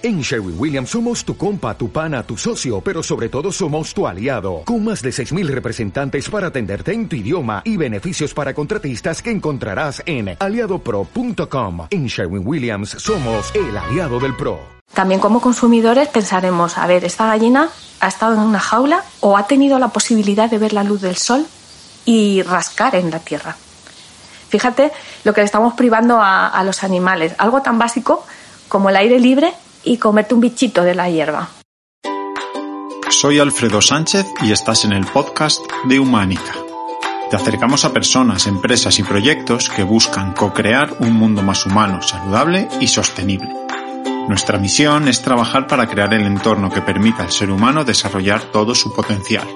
En Sherwin Williams somos tu compa, tu pana, tu socio, pero sobre todo somos tu aliado, con más de 6.000 representantes para atenderte en tu idioma y beneficios para contratistas que encontrarás en aliadopro.com. En Sherwin Williams somos el aliado del PRO. También como consumidores pensaremos, a ver, ¿esta gallina ha estado en una jaula o ha tenido la posibilidad de ver la luz del sol y rascar en la tierra? Fíjate lo que le estamos privando a, a los animales, algo tan básico como el aire libre y comerte un bichito de la hierba. Soy Alfredo Sánchez y estás en el podcast de Humánica. Te acercamos a personas, empresas y proyectos que buscan co-crear un mundo más humano, saludable y sostenible. Nuestra misión es trabajar para crear el entorno que permita al ser humano desarrollar todo su potencial.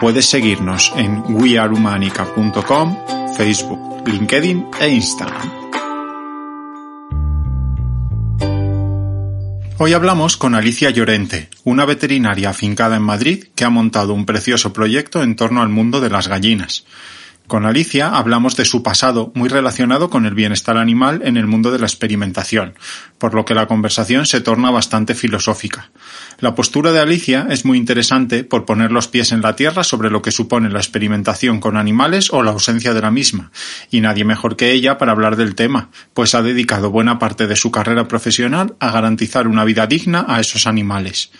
Puedes seguirnos en wearehumanica.com, Facebook, LinkedIn e Instagram. Hoy hablamos con Alicia Llorente, una veterinaria afincada en Madrid que ha montado un precioso proyecto en torno al mundo de las gallinas. Con Alicia hablamos de su pasado muy relacionado con el bienestar animal en el mundo de la experimentación, por lo que la conversación se torna bastante filosófica. La postura de Alicia es muy interesante por poner los pies en la tierra sobre lo que supone la experimentación con animales o la ausencia de la misma, y nadie mejor que ella para hablar del tema, pues ha dedicado buena parte de su carrera profesional a garantizar una vida digna a esos animales.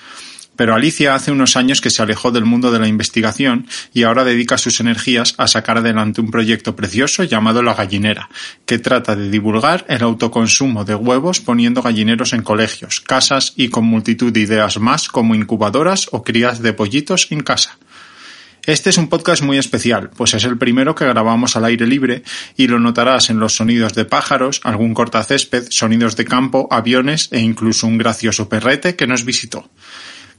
Pero Alicia hace unos años que se alejó del mundo de la investigación y ahora dedica sus energías a sacar adelante un proyecto precioso llamado La Gallinera, que trata de divulgar el autoconsumo de huevos poniendo gallineros en colegios, casas y con multitud de ideas más como incubadoras o crías de pollitos en casa. Este es un podcast muy especial, pues es el primero que grabamos al aire libre y lo notarás en los sonidos de pájaros, algún cortacésped, sonidos de campo, aviones e incluso un gracioso perrete que nos visitó.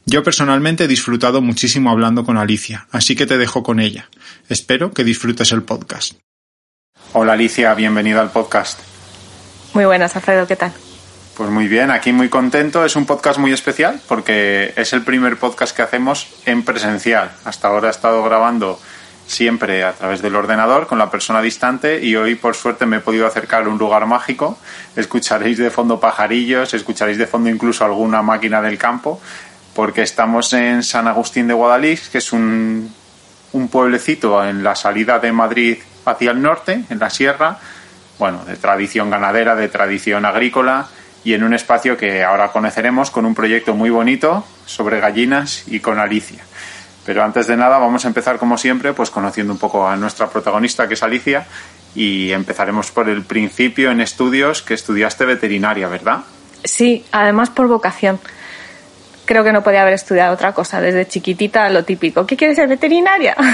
Yo personalmente he disfrutado muchísimo hablando con Alicia, así que te dejo con ella. Espero que disfrutes el podcast. Hola Alicia, bienvenida al podcast. Muy buenas, Alfredo, ¿qué tal? Pues muy bien, aquí muy contento. Es un podcast muy especial porque es el primer podcast que hacemos en presencial. Hasta ahora he estado grabando siempre a través del ordenador con la persona distante y hoy por suerte me he podido acercar a un lugar mágico. Escucharéis de fondo pajarillos, escucharéis de fondo incluso alguna máquina del campo porque estamos en San Agustín de Guadalix, que es un, un pueblecito en la salida de Madrid hacia el norte, en la sierra, bueno, de tradición ganadera, de tradición agrícola y en un espacio que ahora conoceremos con un proyecto muy bonito sobre gallinas y con Alicia. Pero antes de nada vamos a empezar como siempre pues conociendo un poco a nuestra protagonista que es Alicia y empezaremos por el principio en estudios que estudiaste veterinaria, ¿verdad? Sí, además por vocación creo que no podía haber estudiado otra cosa. Desde chiquitita lo típico, ¿qué quieres ser veterinaria?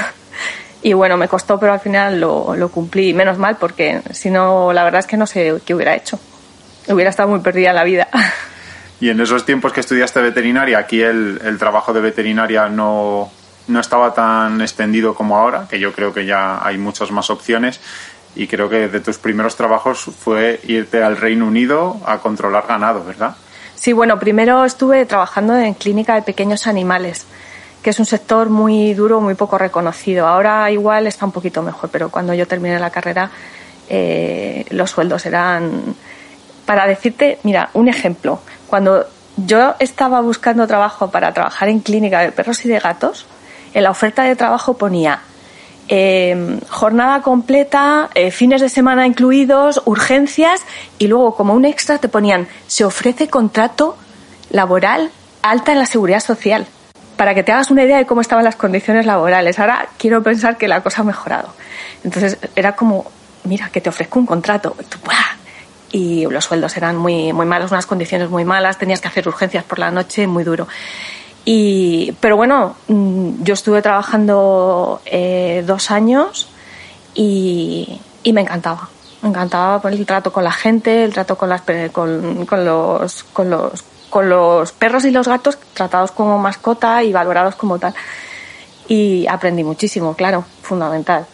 Y bueno, me costó, pero al final lo, lo cumplí. Menos mal, porque si no, la verdad es que no sé qué hubiera hecho. Hubiera estado muy perdida en la vida. Y en esos tiempos que estudiaste veterinaria, aquí el, el trabajo de veterinaria no, no estaba tan extendido como ahora, que yo creo que ya hay muchas más opciones. Y creo que de tus primeros trabajos fue irte al Reino Unido a controlar ganado, ¿verdad? Sí, bueno, primero estuve trabajando en clínica de pequeños animales, que es un sector muy duro, muy poco reconocido. Ahora igual está un poquito mejor, pero cuando yo terminé la carrera eh, los sueldos eran... Para decirte, mira, un ejemplo, cuando yo estaba buscando trabajo para trabajar en clínica de perros y de gatos, en la oferta de trabajo ponía eh, jornada completa, eh, fines de semana incluidos, urgencias y luego como un extra te ponían se ofrece contrato laboral alta en la seguridad social. Para que te hagas una idea de cómo estaban las condiciones laborales. Ahora quiero pensar que la cosa ha mejorado. Entonces era como, mira, que te ofrezco un contrato. Y los sueldos eran muy, muy malos, unas condiciones muy malas, tenías que hacer urgencias por la noche, muy duro. Y, pero bueno, mm, yo estuve trabajando eh, dos años y, y, me encantaba. Me encantaba el trato con la gente, el trato con, las, con, con, los, con, los, con los perros y los gatos tratados como mascota y valorados como tal. Y aprendí muchísimo, claro, fundamental.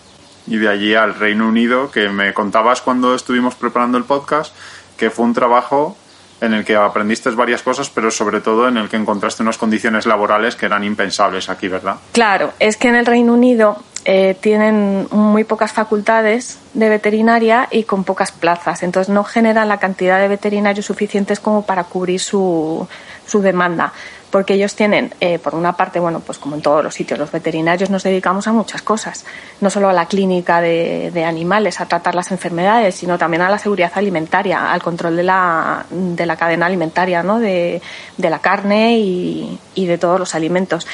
Y de allí al Reino Unido, que me contabas cuando estuvimos preparando el podcast, que fue un trabajo en el que aprendiste varias cosas, pero sobre todo en el que encontraste unas condiciones laborales que eran impensables aquí, ¿verdad? Claro, es que en el Reino Unido eh, tienen muy pocas facultades de veterinaria y con pocas plazas. Entonces no generan la cantidad de veterinarios suficientes como para cubrir su, su demanda. Porque ellos tienen, eh, por una parte, bueno, pues como en todos los sitios, los veterinarios nos dedicamos a muchas cosas. No solo a la clínica de, animales, a tratar las enfermedades, sino también a la seguridad alimentaria, al control de la, de la cadena alimentaria, ¿no? de, de la carne y, y de todos los alimentos.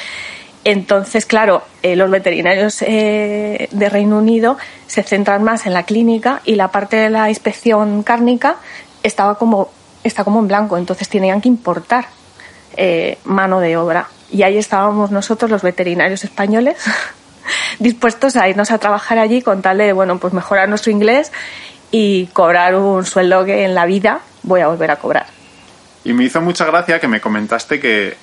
Entonces, claro, eh, los veterinarios eh, de Reino Unido se centran más en la clínica y la parte de la inspección cárnica estaba como, está como en blanco, entonces tenían que importar eh, mano de obra. Y ahí estábamos nosotros, los veterinarios españoles, dispuestos a irnos a trabajar allí con tal de, bueno, pues mejorar nuestro inglés y cobrar un sueldo que en la vida voy a volver a cobrar. Y me hizo mucha gracia que me comentaste que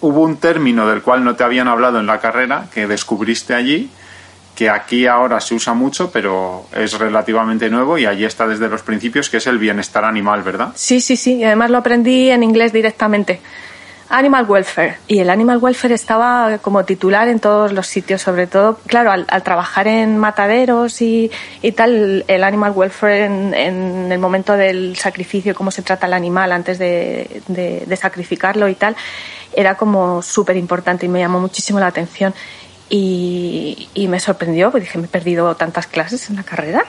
hubo un término del cual no te habían hablado en la carrera, que descubriste allí, que aquí ahora se usa mucho, pero es relativamente nuevo y allí está desde los principios, que es el bienestar animal, ¿verdad? Sí, sí, sí, y además lo aprendí en inglés directamente. Animal welfare. Y el animal welfare estaba como titular en todos los sitios, sobre todo, claro, al, al trabajar en mataderos y, y, tal, el animal welfare en, en, el momento del sacrificio, cómo se trata el animal antes de, de, sacrificarlo y tal, era como súper importante y me llamó muchísimo la atención. Y, y, me sorprendió, porque dije, me he perdido tantas clases en la carrera.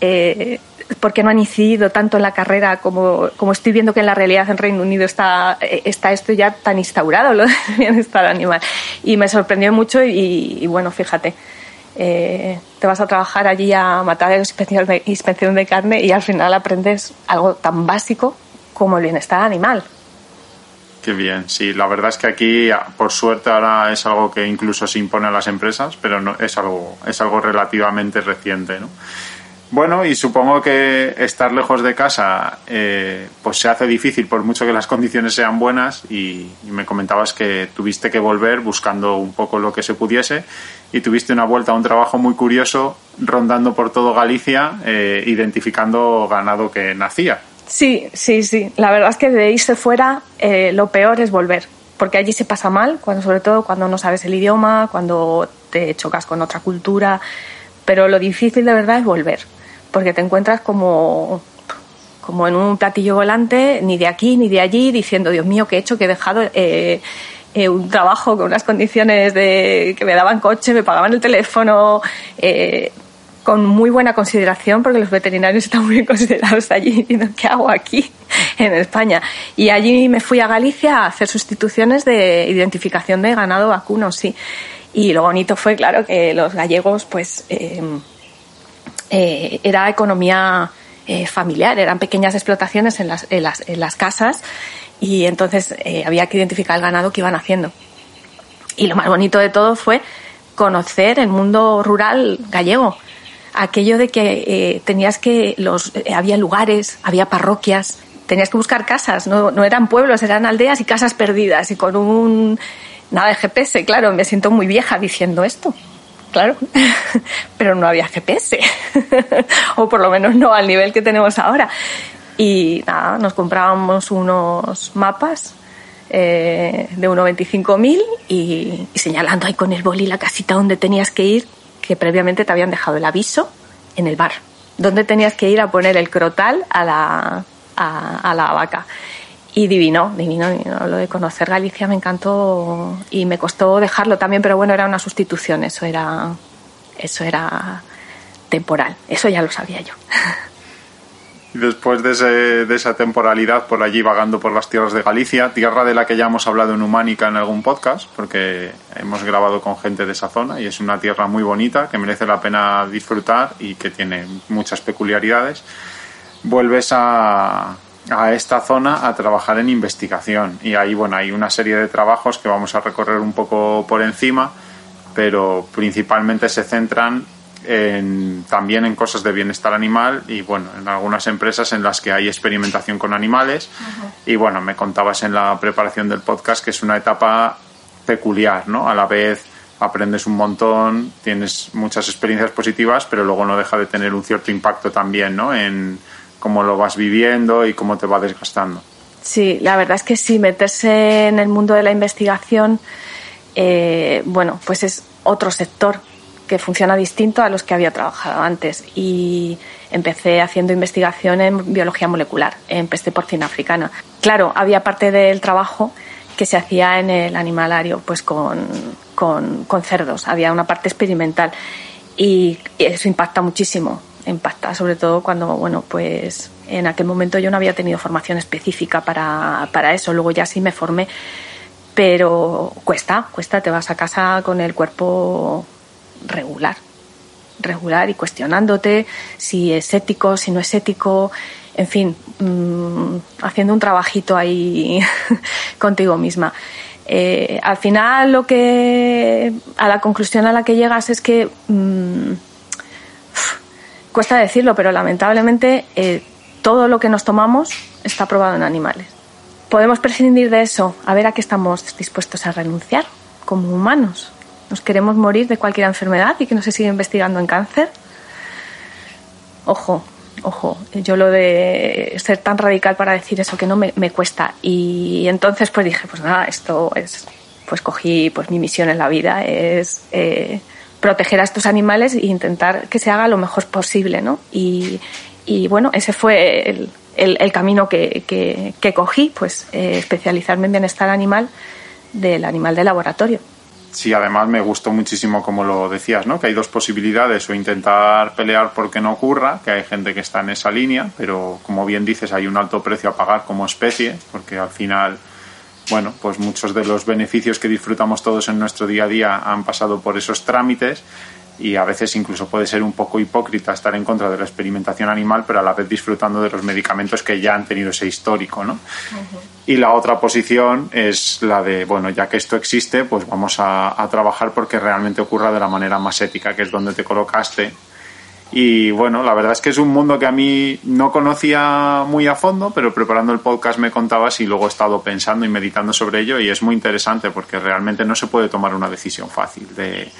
Eh, ¿Por qué no han incidido tanto en la carrera como, como estoy viendo que en la realidad en Reino Unido está, está esto ya tan instaurado, lo del bienestar animal? Y me sorprendió mucho y, y bueno, fíjate, eh, te vas a trabajar allí a matar inspección de, inspección de carne y al final aprendes algo tan básico como el bienestar animal. Qué bien, sí, la verdad es que aquí, por suerte, ahora es algo que incluso se impone a las empresas, pero no, es, algo, es algo relativamente reciente, ¿no? Bueno, y supongo que estar lejos de casa eh, pues se hace difícil por mucho que las condiciones sean buenas y, me comentabas que tuviste que volver buscando un poco lo que se pudiese y tuviste una vuelta a un trabajo muy curioso rondando por todo Galicia eh, identificando ganado que nacía. Sí, sí, sí. La verdad es que de irse fuera eh, lo peor es volver porque allí se pasa mal, cuando, sobre todo cuando no sabes el idioma, cuando te chocas con otra cultura, pero lo difícil de verdad es volver porque te encuentras como, como en un platillo volante, ni de aquí ni de allí, diciendo, Dios mío, ¿qué he hecho? Que he dejado eh, eh, un trabajo con unas condiciones de que me daban coche, me pagaban el teléfono, eh, con muy buena consideración, porque los veterinarios están muy bien considerados allí, diciendo, ¿qué hago aquí en España? Y allí me fui a Galicia a hacer sustituciones de identificación de ganado vacuno, sí. Y lo bonito fue, claro, que los gallegos, pues... Eh, eh, era economía eh, familiar, eran pequeñas explotaciones en las, en las, en las casas y entonces eh, había que identificar el ganado que iban haciendo. Y lo más bonito de todo fue conocer el mundo rural gallego. Aquello de que tenías que, los, había lugares, había parroquias, tenías que buscar casas, no, no eran pueblos, eran aldeas y casas perdidas. Y con un, nada de GPS, claro, me siento muy vieja diciendo esto claro, pero no había GPS, o por lo menos no al nivel que tenemos ahora. Y nada, nos comprábamos unos mapas eh, de 1,25.000 y, y señalando ahí con el boli la casita donde tenías que ir, que previamente te habían dejado el aviso en el bar, donde tenías que ir a poner el crotal a la, a, a la vaca. Y divino, divino, divino, lo de conocer Galicia me encantó y me costó dejarlo también, pero bueno, era una sustitución, eso era, eso era temporal, eso ya lo sabía yo. Después de, ese, de, esa temporalidad por allí vagando por las tierras de Galicia, tierra de la que ya hemos hablado en Humánica en algún podcast, porque hemos grabado con gente de esa zona y es una tierra muy bonita que merece la pena disfrutar y que tiene muchas peculiaridades, vuelves a, a esta zona a trabajar en investigación. Y ahí bueno hay una serie de trabajos que vamos a recorrer un poco por encima pero principalmente se centran en, también en cosas de bienestar animal y bueno en algunas empresas en las que hay experimentación con animales. Uh -huh. y bueno me contabas en la preparación del podcast que es una etapa peculiar no a la vez aprendes un montón tienes muchas experiencias positivas pero luego no deja de tener un cierto impacto también no en cómo lo vas viviendo y cómo te va desgastando. Sí, la verdad es que sí, meterse en el mundo de la investigación, eh, bueno, pues es otro sector que funciona distinto a los que había trabajado antes. Y empecé haciendo investigación en biología molecular, en peste porcina africana. Claro, había parte del trabajo que se hacía en el animalario, pues con, con, con cerdos. Había una parte experimental y eso impacta muchísimo. Impacta, sobre todo cuando, bueno, pues en aquel momento yo no había tenido formación específica para, para eso. Luego ya sí me formé pero cuesta, cuesta, te vas a casa con el cuerpo regular, regular y cuestionándote si es ético, si no es ético, en fin, mmm, haciendo un trabajito ahí contigo misma. Eh, al final lo que a la conclusión a la que llegas es que mmm, cuesta decirlo, pero lamentablemente eh, todo lo que nos tomamos está probado en animales podemos prescindir de eso, a ver a qué estamos dispuestos a renunciar como humanos. ¿Nos queremos morir de cualquier enfermedad y que no se siga investigando en cáncer? Ojo, ojo, yo lo de ser tan radical para decir eso que no me, cuesta. Y entonces pues dije, pues nada, esto es, pues cogí, pues mi misión en la vida es eh, proteger a estos animales e intentar que se haga lo mejor posible, ¿no? Y, bueno, ese fue el, el, camino que, que, cogí, pues eh, especializarme en bienestar animal del animal de laboratorio. Sí, además me gustó muchísimo como lo decías, ¿no? Que hay dos posibilidades, o intentar pelear porque no ocurra, que hay gente que está en esa línea, pero como bien dices, hay un alto precio a pagar como especie, porque al final, bueno, pues muchos de los beneficios que disfrutamos todos en nuestro día a día han pasado por esos trámites y a veces incluso puede ser un poco hipócrita estar en contra de la experimentación animal, pero a la vez disfrutando de los medicamentos que ya han tenido ese histórico, ¿no? Y la otra posición es la de, bueno, ya que esto existe, pues vamos a, trabajar porque realmente ocurra de la manera más ética, que es donde te colocaste. Y bueno, la verdad es que es un mundo que a mí no conocía muy a fondo, pero preparando el podcast me contabas y luego he estado pensando y meditando sobre ello y es muy interesante porque realmente no se puede tomar una decisión fácil de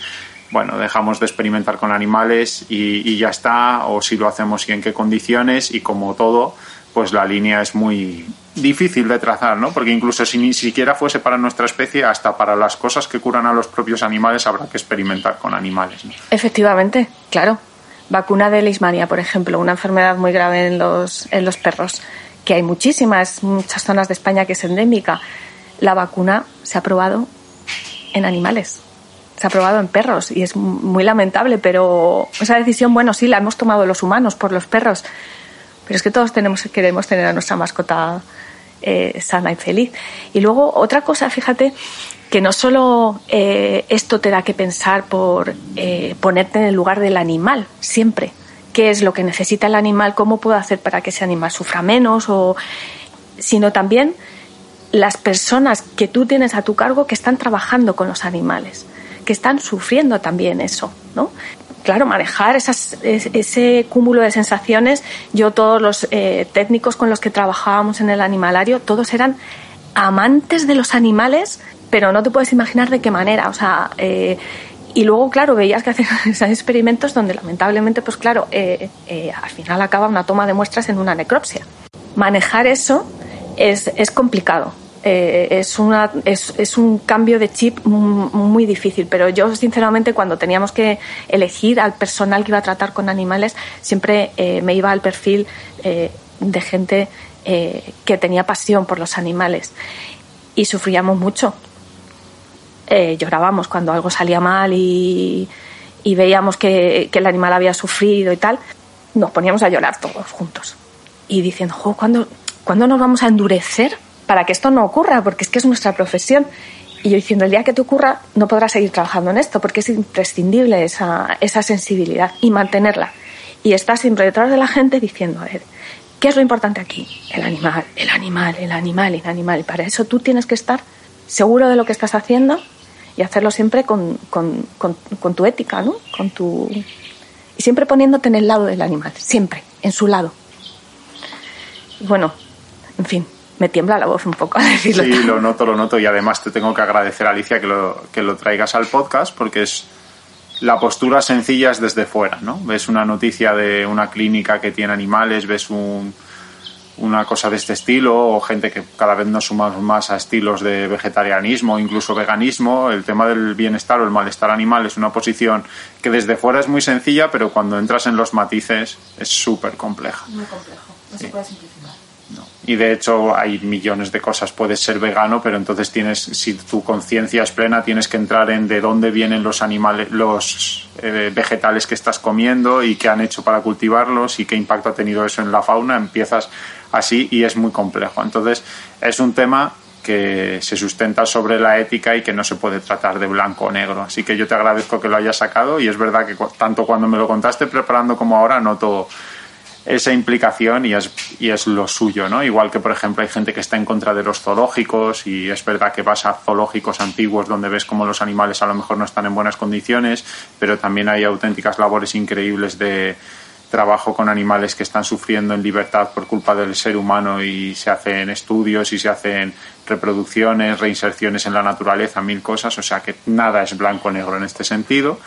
bueno, dejamos de experimentar con animales y, ya está, o si lo hacemos y en qué condiciones, y como todo, pues la línea es muy difícil de trazar, ¿no? Porque incluso si ni siquiera fuese para nuestra especie, hasta para las cosas que curan a los propios animales habrá que experimentar con animales. Efectivamente, claro. Vacuna de leishmania, por ejemplo, una enfermedad muy grave en los, en los perros, que hay muchísimas, muchas zonas de España que es endémica. La vacuna se ha probado en animales se ha probado en perros y es muy lamentable, pero esa decisión, bueno, sí, la hemos tomado los humanos por los perros, pero es que todos tenemos, queremos tener a nuestra mascota eh, sana y feliz. Y luego otra cosa, fíjate, que no solo eh, esto te da que pensar por eh, ponerte en el lugar del animal, siempre. ¿Qué es lo que necesita el animal? ¿Cómo puedo hacer para que ese animal sufra menos? O, sino también las personas que tú tienes a tu cargo que están trabajando con los animales que están sufriendo también eso, ¿no? Claro, manejar ese cúmulo de sensaciones, yo todos los eh, técnicos con los que trabajábamos en el animalario, todos eran amantes de los animales, pero no te puedes imaginar de qué manera, o sea, eh, y luego, claro, veías que hacían experimentos donde lamentablemente, pues claro, eh, al final acaba una toma de muestras en una necropsia. Manejar eso es, es complicado. Eh, es, una, es, es, un cambio de chip muy difícil, pero yo sinceramente cuando teníamos que elegir al personal que iba a tratar con animales, siempre eh, me iba al perfil eh, de gente que tenía pasión por los animales y sufríamos mucho. Llorábamos cuando algo salía mal y, y veíamos que, que, el animal había sufrido y tal, nos poníamos a llorar todos juntos y diciendo, ¿cuándo, ¿cuándo nos vamos a endurecer para que esto no ocurra, porque es que es nuestra profesión. Y yo diciendo, el día que te ocurra, no podrás seguir trabajando en esto, porque es imprescindible esa, esa sensibilidad y mantenerla. Y estás siempre detrás de la gente diciendo, a ver, ¿qué es lo importante aquí? El animal, el animal, el animal, el animal. Y para eso tú tienes que estar seguro de lo que estás haciendo y hacerlo siempre con, con, con tu ética, ¿no? Con tu... Y siempre poniéndote en el lado del animal, siempre, en su lado. Bueno, en fin, me tiembla la voz un poco a decirlo. Sí, lo noto, lo noto y además te tengo que agradecer, Alicia, que lo, que lo traigas al podcast porque es la postura sencilla es desde fuera, ¿no? Ves una noticia de una clínica que tiene animales, ves un, una cosa de este estilo o gente que cada vez nos sumamos más a estilos de vegetarianismo, incluso veganismo, el tema del bienestar o el malestar animal es una posición que desde fuera es muy sencilla, pero cuando entras en los matices es súper compleja. Muy complejo, no se puede simplificar. Y de hecho hay millones de cosas. Puedes ser vegano, pero entonces tienes, si tu conciencia es plena, tienes que entrar en de dónde vienen los animales, los eh, vegetales que estás comiendo y qué han hecho para cultivarlos y qué impacto ha tenido eso en la fauna. Empiezas así y es muy complejo. Entonces es un tema que se sustenta sobre la ética y que no se puede tratar de blanco o negro. Así que yo te agradezco que lo hayas sacado y es verdad que tanto cuando me lo contaste preparando como ahora noto esa implicación y es, y es lo suyo, ¿no? Igual que, por ejemplo, hay gente que está en contra de los zoológicos y es verdad que vas a zoológicos antiguos donde ves como los animales a lo mejor no están en buenas condiciones, pero también hay auténticas labores increíbles de trabajo con animales que están sufriendo en libertad por culpa del ser humano y se hacen estudios y se hacen reproducciones, reinserciones en la naturaleza, mil cosas, o sea que nada es blanco-negro en este sentido.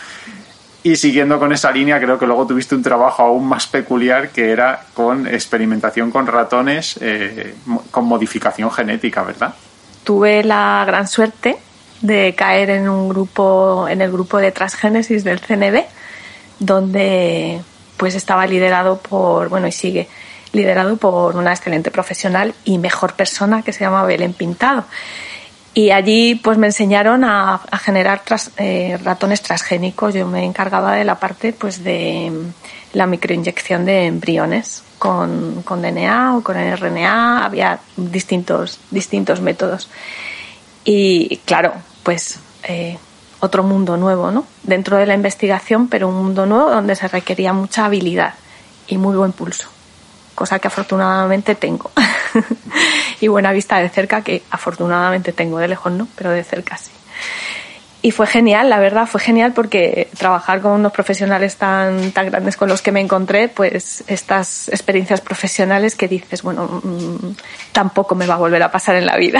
Y siguiendo con esa línea, creo que luego tuviste un trabajo aún más peculiar que era con experimentación con ratones eh, con modificación genética, ¿verdad? Tuve la gran suerte de caer en un grupo, en el grupo de transgénesis del CNB, donde pues estaba liderado por, bueno, y sigue liderado por una excelente profesional y mejor persona que se llama Belén Pintado. Y allí pues me enseñaron a, generar eh, ratones transgénicos. Yo me encargaba de la parte pues de la microinyección de embriones con, con DNA o con RNA. Había distintos, distintos métodos. Y claro, pues eh, otro mundo nuevo, ¿no? Dentro de la investigación, pero un mundo nuevo donde se requería mucha habilidad y muy buen pulso cosa que afortunadamente tengo. y buena vista de cerca, que afortunadamente tengo, de lejos no, pero de cerca sí. Y fue genial, la verdad, fue genial porque trabajar con unos profesionales tan, tan grandes con los que me encontré, pues estas experiencias profesionales que dices, bueno, mm, tampoco me va a volver a pasar en la vida.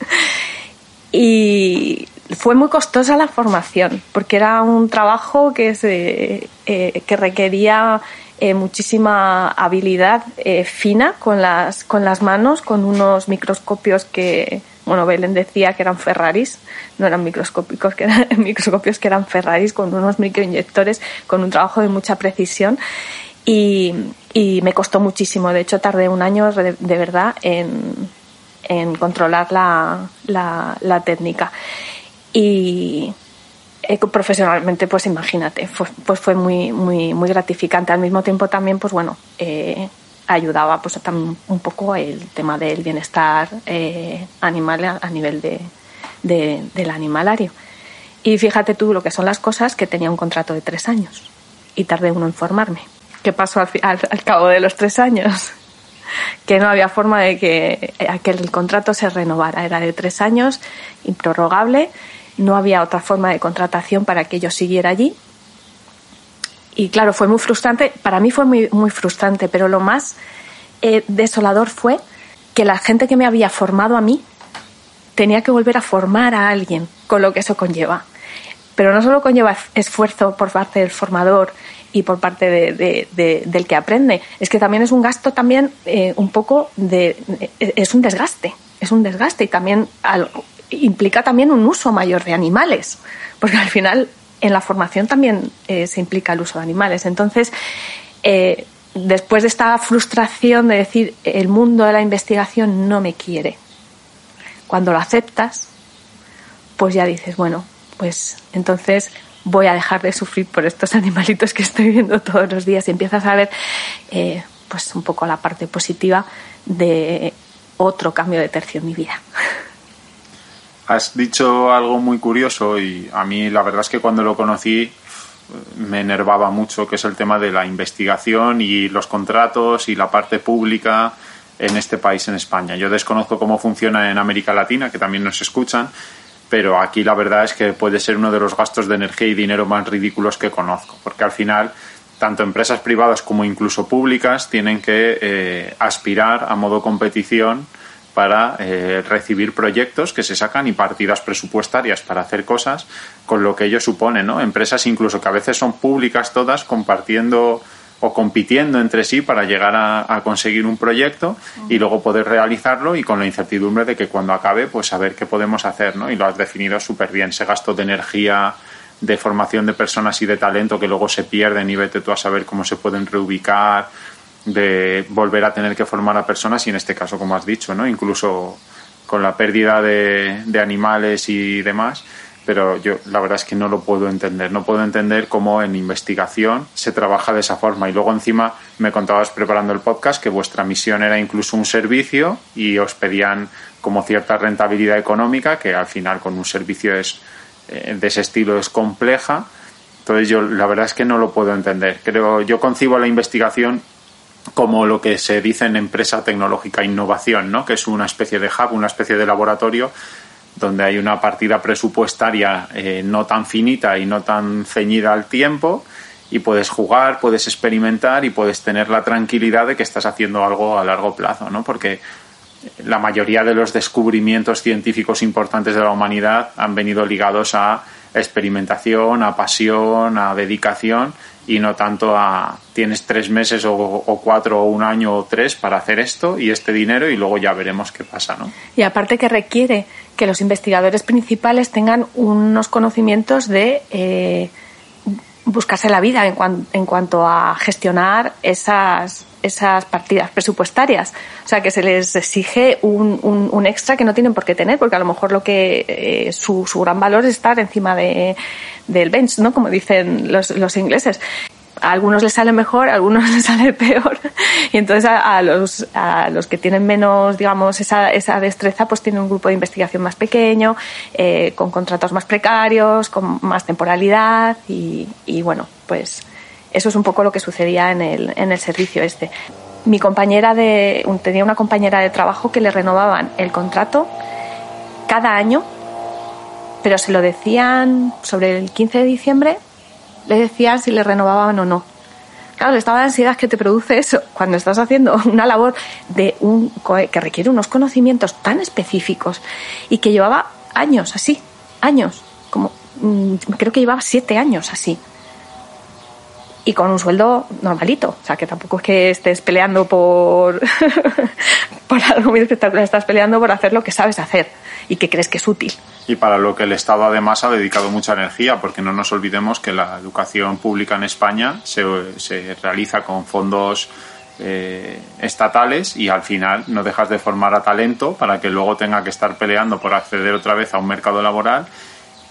y fue muy costosa la formación, porque era un trabajo que, se, eh, que requería eh, muchísima habilidad eh, fina con las, con las manos, con unos microscopios que, bueno, Belén decía que eran Ferraris, no eran microscópicos, que eran microscopios que eran Ferraris, con unos microinyectores, con un trabajo de mucha precisión. Y, y me costó muchísimo. De hecho, tardé un año de, verdad en, en controlar la, la, la técnica. Y, eh, profesionalmente, pues imagínate, fue, pues fue muy, muy, muy gratificante. Al mismo tiempo también, pues bueno, eh, ayudaba pues también un poco el tema del bienestar eh, animal a, nivel de, del animalario. Y fíjate tú lo que son las cosas que tenía un contrato de tres años y tardé uno en formarme. ¿Qué pasó al, al, cabo de los tres años? que no había forma de que, que el contrato se renovara. Era de tres años, improrrogable, no había otra forma de contratación para que yo siguiera allí. Y claro, fue muy frustrante, para mí fue muy, muy frustrante, pero lo más eh, desolador fue que la gente que me había formado a mí tenía que volver a formar a alguien, con lo que eso conlleva. Pero no solo conlleva esfuerzo por parte del formador y por parte de, del que aprende, es que también es un gasto también eh, un poco de... es un desgaste, es un desgaste y también implica también un uso mayor de animales, porque al final en la formación también eh, se implica el uso de animales. Entonces, eh, después de esta frustración de decir el mundo de la investigación no me quiere, cuando lo aceptas, pues ya dices, bueno, pues entonces voy a dejar de sufrir por estos animalitos que estoy viendo todos los días y empiezas a ver eh, pues un poco la parte positiva de otro cambio de tercio en mi vida. Has dicho algo muy curioso y a mí la verdad es que cuando lo conocí me enervaba mucho, que es el tema de la investigación y los contratos y la parte pública en este país, en España. Yo desconozco cómo funciona en América Latina, que también nos escuchan, pero aquí la verdad es que puede ser uno de los gastos de energía y dinero más ridículos que conozco, porque al final tanto empresas privadas como incluso públicas tienen que eh, aspirar a modo competición para eh, recibir proyectos que se sacan y partidas presupuestarias para hacer cosas con lo que ello supone, ¿no? Empresas incluso que a veces son públicas todas compartiendo o compitiendo entre sí para llegar a, conseguir un proyecto y luego poder realizarlo y con la incertidumbre de que cuando acabe, pues saber qué podemos hacer, ¿no? Y lo has definido súper bien, ese gasto de energía, de formación de personas y de talento que luego se pierden y vete tú a saber cómo se pueden reubicar, de volver a tener que formar a personas y en este caso, como has dicho, ¿no? Incluso con la pérdida de, de animales y demás, pero yo la verdad es que no lo puedo entender. No puedo entender cómo en investigación se trabaja de esa forma. Y luego encima me contabas preparando el podcast que vuestra misión era incluso un servicio y os pedían como cierta rentabilidad económica, que al final con un servicio es eh, de ese estilo es compleja. Entonces yo la verdad es que no lo puedo entender. Creo yo concibo la investigación como lo que se dice en empresa tecnológica innovación, ¿no? que es una especie de hub, una especie de laboratorio donde hay una partida presupuestaria eh, no tan finita y no tan ceñida al tiempo y puedes jugar, puedes experimentar y puedes tener la tranquilidad de que estás haciendo algo a largo plazo, ¿no? Porque la mayoría de los descubrimientos científicos importantes de la humanidad han venido ligados a experimentación, a pasión, a dedicación y no tanto a tienes tres meses o, cuatro o un año o tres para hacer esto y este dinero y luego ya veremos qué pasa, ¿no? Y aparte que requiere que los investigadores principales tengan unos conocimientos de eh, buscarse la vida en, en cuanto a gestionar esas esas partidas presupuestarias. O sea, que se les exige un, un, extra que no tienen por qué tener, porque a lo mejor lo que eh, su, su, gran valor es estar encima de, del bench, ¿no? Como dicen los, los ingleses a algunos les sale mejor, a algunos les sale peor. Y entonces a, los, a los que tienen menos, digamos, esa, esa destreza, pues tienen un grupo de investigación más pequeño, eh, con contratos más precarios, con más temporalidad y, y bueno, pues eso es un poco lo que sucedía en el, en el servicio este. Mi compañera de, tenía una compañera de trabajo que le renovaban el contrato cada año, pero se lo decían sobre el 15 de diciembre, le decían si le renovaban o no. Claro, estaba la ansiedad que te produce eso cuando estás haciendo una labor de un, que requiere unos conocimientos tan específicos y que llevaba años así, años, como mm, creo que llevaba siete años así y con un sueldo normalito. O sea, que tampoco es que estés peleando por, por algo muy espectacular, estás peleando por hacer lo que sabes hacer y que crees que es útil. Y para lo que el Estado además ha dedicado mucha energía, porque no nos olvidemos que la educación pública en España se, se realiza con fondos eh, estatales y al final no dejas de formar a talento para que luego tenga que estar peleando por acceder otra vez a un mercado laboral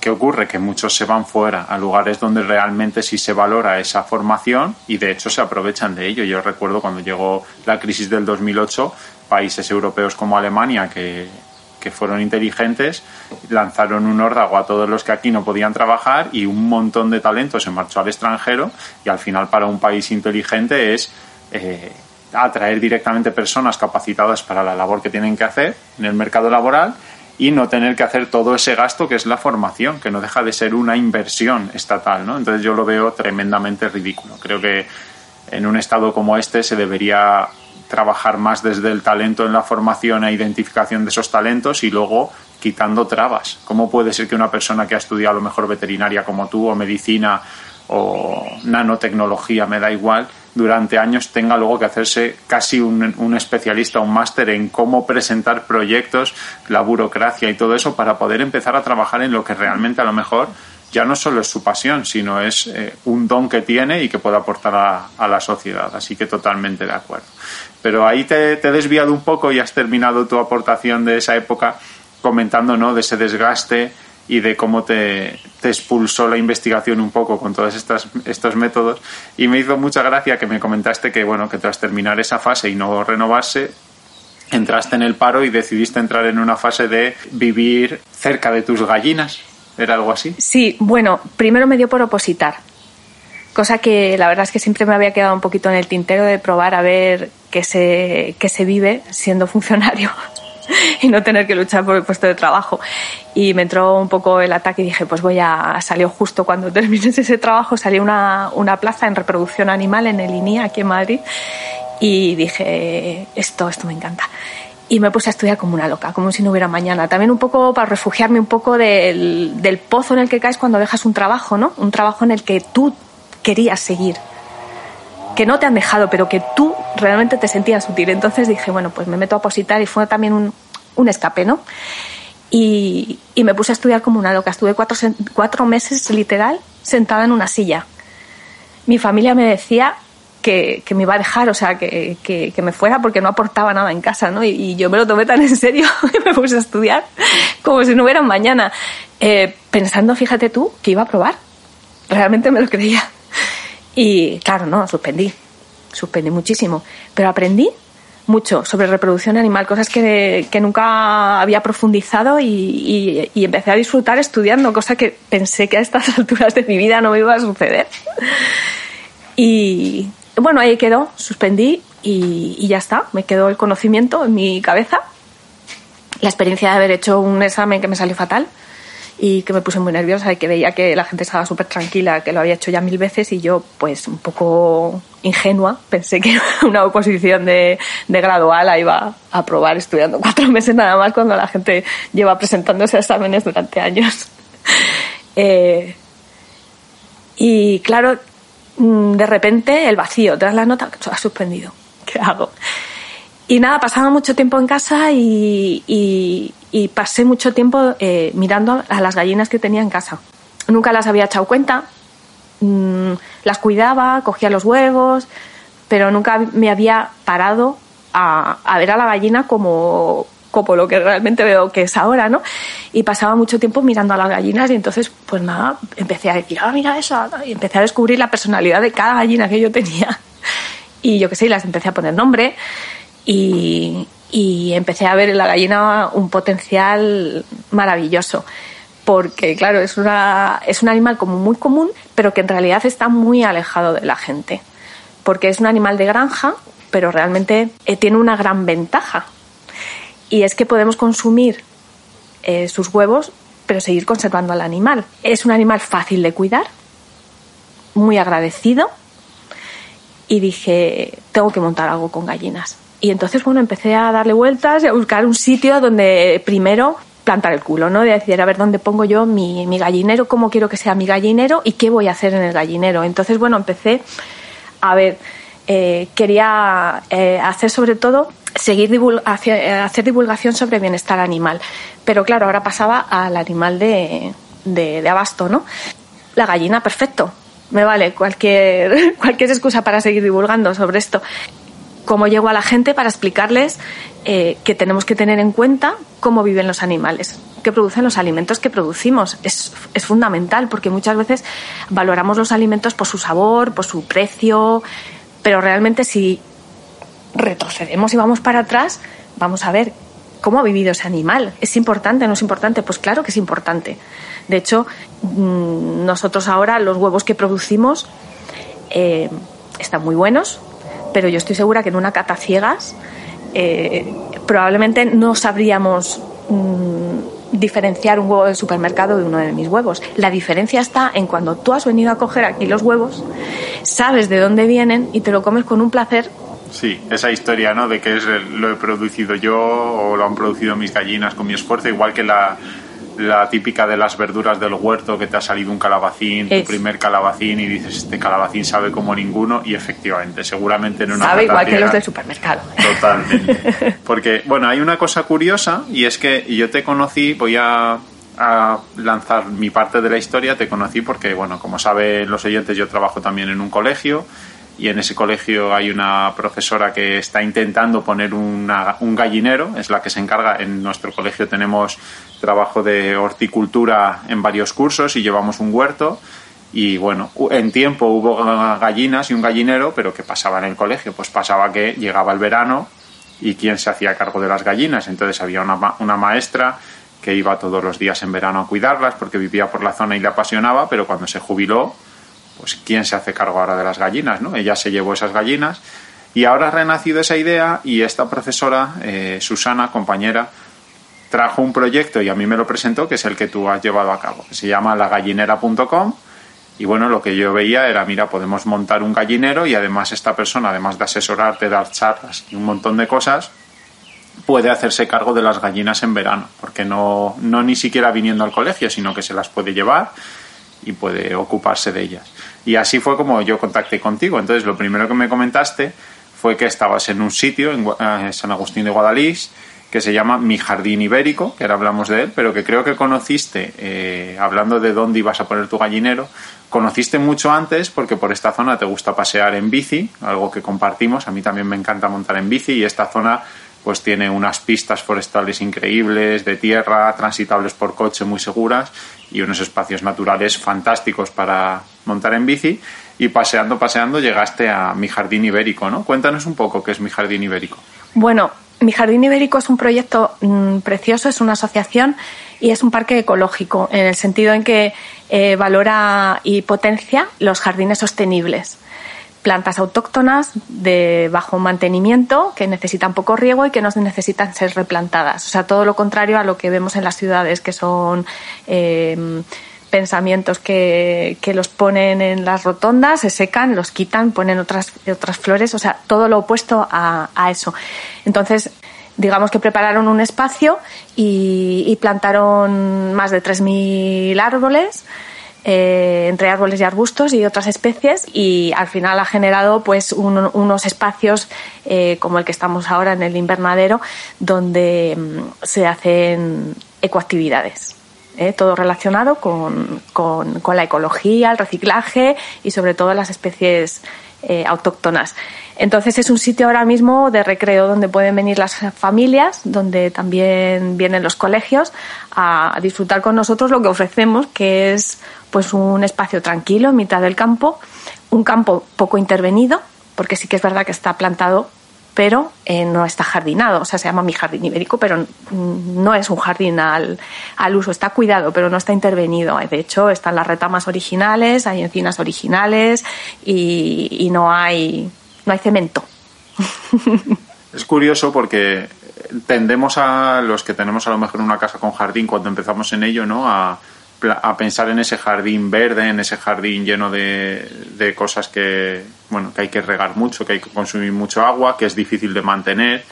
¿Qué ocurre? Que muchos se van fuera a lugares donde realmente sí se valora esa formación y de hecho se aprovechan de ello. Yo recuerdo cuando llegó la crisis del 2008, países europeos como Alemania que, que fueron inteligentes lanzaron un órdago a todos los que aquí no podían trabajar y un montón de talento se marchó al extranjero y al final para un país inteligente es eh, atraer directamente personas capacitadas para la labor que tienen que hacer en el mercado laboral y no tener que hacer todo ese gasto que es la formación, que no deja de ser una inversión estatal, ¿no? Entonces yo lo veo tremendamente ridículo. Creo que en un estado como este se debería trabajar más desde el talento en la formación e identificación de esos talentos y luego quitando trabas. ¿Cómo puede ser que una persona que ha estudiado a lo mejor veterinaria como tú o medicina o nanotecnología, me da igual, durante años tenga luego que hacerse casi un, un especialista, un máster en cómo presentar proyectos, la burocracia y todo eso para poder empezar a trabajar en lo que realmente a lo mejor ya no solo es su pasión, sino es eh, un don que tiene y que puede aportar a, la sociedad. Así que totalmente de acuerdo. Pero ahí te, te, he desviado un poco y has terminado tu aportación de esa época comentando ¿no? de ese desgaste y de cómo te, expulsó la investigación un poco con todos estas, estos métodos. Y me hizo mucha gracia que me comentaste que, bueno, que tras terminar esa fase y no renovarse, entraste en el paro y decidiste entrar en una fase de vivir cerca de tus gallinas. ¿Era algo así? Sí, bueno, primero me dio por opositar. Cosa que la verdad es que siempre me había quedado un poquito en el tintero de probar a ver qué se, qué se vive siendo funcionario y no tener que luchar por el puesto de trabajo. Y me entró un poco el ataque y dije, pues voy a... Salió justo cuando termines ese trabajo, salió una, una plaza en reproducción animal en el INI, aquí en Madrid, y dije, esto, esto me encanta. Y me puse a estudiar como una loca, como si no hubiera mañana. También un poco para refugiarme un poco del, del pozo en el que caes cuando dejas un trabajo, ¿no? Un trabajo en el que tú querías seguir que no te han dejado, pero que tú realmente te sentías útil. Entonces dije, bueno, pues me meto a positar y fue también un, un escape, ¿no? Y, y, me puse a estudiar como una loca. Estuve cuatro, cuatro meses literal sentada en una silla. Mi familia me decía que, que me iba a dejar, o sea, que, que, que, me fuera porque no aportaba nada en casa, ¿no? Y, y, yo me lo tomé tan en serio que me puse a estudiar como si no hubiera mañana, eh, pensando, fíjate tú, que iba a probar. Realmente me lo creía. Y claro, no, suspendí. Suspendí muchísimo. Pero aprendí mucho sobre reproducción animal, cosas que, que nunca había profundizado y, y, empecé a disfrutar estudiando, cosa que pensé que a estas alturas de mi vida no me iba a suceder. Y bueno, ahí quedó, suspendí y, y ya está, me quedó el conocimiento en mi cabeza, la experiencia de haber hecho un examen que me salió fatal y que me puse muy nerviosa y que veía que la gente estaba súper tranquila, que lo había hecho ya mil veces y yo, pues un poco ingenua, pensé que una oposición de, de grado A la iba a aprobar estudiando cuatro meses nada más cuando la gente lleva presentándose exámenes durante años. eh, y claro, de repente el vacío, tras la nota, ha suspendido. ¿Qué hago? Y nada, pasaba mucho tiempo en casa y, y, pasé mucho tiempo eh, mirando a las gallinas que tenía en casa. Nunca las había echado cuenta, mmm, las cuidaba, cogía los huevos, pero nunca me había parado a, a, ver a la gallina como, como lo que realmente veo que es ahora, ¿no? Y pasaba mucho tiempo mirando a las gallinas y entonces, pues nada, empecé a decir, ah, mira eso, y empecé a descubrir la personalidad de cada gallina que yo tenía. Y yo qué sé, las empecé a poner nombre y, empecé a ver en la gallina un potencial maravilloso porque claro, es, una, es un animal como muy común, pero que en realidad está muy alejado de la gente, porque es un animal de granja, pero realmente eh, tiene una gran ventaja, y es que podemos consumir eh, sus huevos, pero seguir conservando al animal. Es un animal fácil de cuidar, muy agradecido, y dije, tengo que montar algo con gallinas. Y entonces, bueno, empecé a darle vueltas y a buscar un sitio donde primero plantar el culo, ¿no? De decir, a ver dónde pongo yo mi, gallinero, cómo quiero que sea mi gallinero y qué voy a hacer en el gallinero. Entonces, bueno, empecé a ver, eh, quería eh, hacer sobre todo, seguir divulg hacer divulgación sobre bienestar animal. Pero claro, ahora pasaba al animal de, de, de abasto, ¿no? La gallina, perfecto. Me vale cualquier, cualquier excusa para seguir divulgando sobre esto cómo llego a la gente para explicarles eh, que tenemos que tener en cuenta cómo viven los animales, qué producen los alimentos que producimos. Es, fundamental porque muchas veces valoramos los alimentos por su sabor, por su precio, pero realmente si retrocedemos y vamos para atrás, vamos a ver cómo ha vivido ese animal. ¿Es importante o no es importante? Pues claro que es importante. De hecho, mmm, nosotros ahora los huevos que producimos eh, están muy buenos, pero yo estoy segura que en una cata ciegas eh, probablemente no sabríamos mmm, diferenciar un huevo del supermercado de uno de mis huevos. La diferencia está en cuando tú has venido a coger aquí los huevos, sabes de dónde vienen y te lo comes con un placer. Sí, esa historia, ¿no? De que es lo he producido yo o lo han producido mis gallinas con mi esfuerzo, igual que la, la típica de las verduras del huerto que te ha salido un calabacín, es. tu primer calabacín y dices este calabacín sabe como ninguno y efectivamente seguramente en una sabe igual que los del supermercado totalmente porque bueno hay una cosa curiosa y es que yo te conocí voy a, a lanzar mi parte de la historia te conocí porque bueno como saben los oyentes yo trabajo también en un colegio y en ese colegio hay una profesora que está intentando poner una, un gallinero, es la que se encarga, en nuestro colegio tenemos trabajo de horticultura en varios cursos y llevamos un huerto. Y bueno, en tiempo hubo gallinas y un gallinero, pero ¿qué pasaba en el colegio? Pues pasaba que llegaba el verano y quién se hacía cargo de las gallinas, entonces había una, una maestra que iba todos los días en verano a cuidarlas porque vivía por la zona y le apasionaba, pero cuando se jubiló pues quién se hace cargo ahora de las gallinas, ¿no? Ella se llevó esas gallinas y ahora ha renacido esa idea y esta profesora, eh, Susana, compañera, trajo un proyecto y a mí me lo presentó, que es el que tú has llevado a cabo, que se llama lagallinera.com y bueno, lo que yo veía era, mira, podemos montar un gallinero y además esta persona, además de asesorarte, dar charlas y un montón de cosas, puede hacerse cargo de las gallinas en verano, porque no, no ni siquiera viniendo al colegio, sino que se las puede llevar y puede ocuparse de ellas. Y así fue como yo contacté contigo. Entonces, lo primero que me comentaste fue que estabas en un sitio en eh, San Agustín de Guadalís que se llama Mi Jardín Ibérico, que ahora hablamos de él, pero que creo que conociste, eh, hablando de dónde ibas a poner tu gallinero, conociste mucho antes porque por esta zona te gusta pasear en bici, algo que compartimos, a mí también me encanta montar en bici y esta zona pues tiene unas pistas forestales increíbles, de tierra, transitables por coche muy seguras y unos espacios naturales fantásticos para montar en bici y paseando, paseando llegaste a Mi Jardín Ibérico, ¿no? Cuéntanos un poco qué es Mi Jardín Ibérico. Bueno, mi Jardín Ibérico es un proyecto mm, precioso, es una asociación y es un parque ecológico, en el sentido en que eh, valora y potencia los jardines sostenibles. Plantas autóctonas de bajo mantenimiento que necesitan poco riego y que no necesitan ser replantadas. O sea, todo lo contrario a lo que vemos en las ciudades, que son eh, pensamientos que, que, los ponen en las rotondas, se secan, los quitan, ponen otras, otras flores, o sea, todo lo opuesto a, eso. Entonces, digamos que prepararon un espacio y, y plantaron más de 3.000 árboles. Eh, entre árboles y arbustos y otras especies y al final ha generado pues un, unos espacios eh, como el que estamos ahora en el invernadero donde mm, se hacen ecoactividades. ¿eh? todo relacionado con, con, con, la ecología, el reciclaje y sobre todo las especies autóctonas. Entonces es un sitio ahora mismo de recreo donde pueden venir las familias, donde también vienen los colegios a disfrutar con nosotros lo que ofrecemos, que es pues un espacio tranquilo en mitad del campo, un campo poco intervenido, porque sí que es verdad que está plantado pero eh, no está jardinado. O sea, se llama mi jardín ibérico, pero no es un jardín al, al, uso. Está cuidado, pero no está intervenido. De hecho, están las retamas originales, hay encinas originales y, no, hay, no hay cemento. Es curioso porque tendemos a los que tenemos a lo mejor una casa con jardín cuando empezamos en ello, ¿no? A, a pensar en ese jardín verde, en ese jardín lleno de, cosas que, bueno, que hay que regar mucho, que hay que consumir mucho agua, que es difícil de mantener.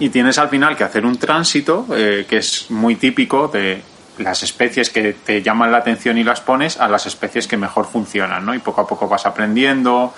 Y tienes al final que hacer un tránsito eh, que es muy típico de las especies que te llaman la atención y las pones a las especies que mejor funcionan, ¿no? Y poco a poco vas aprendiendo,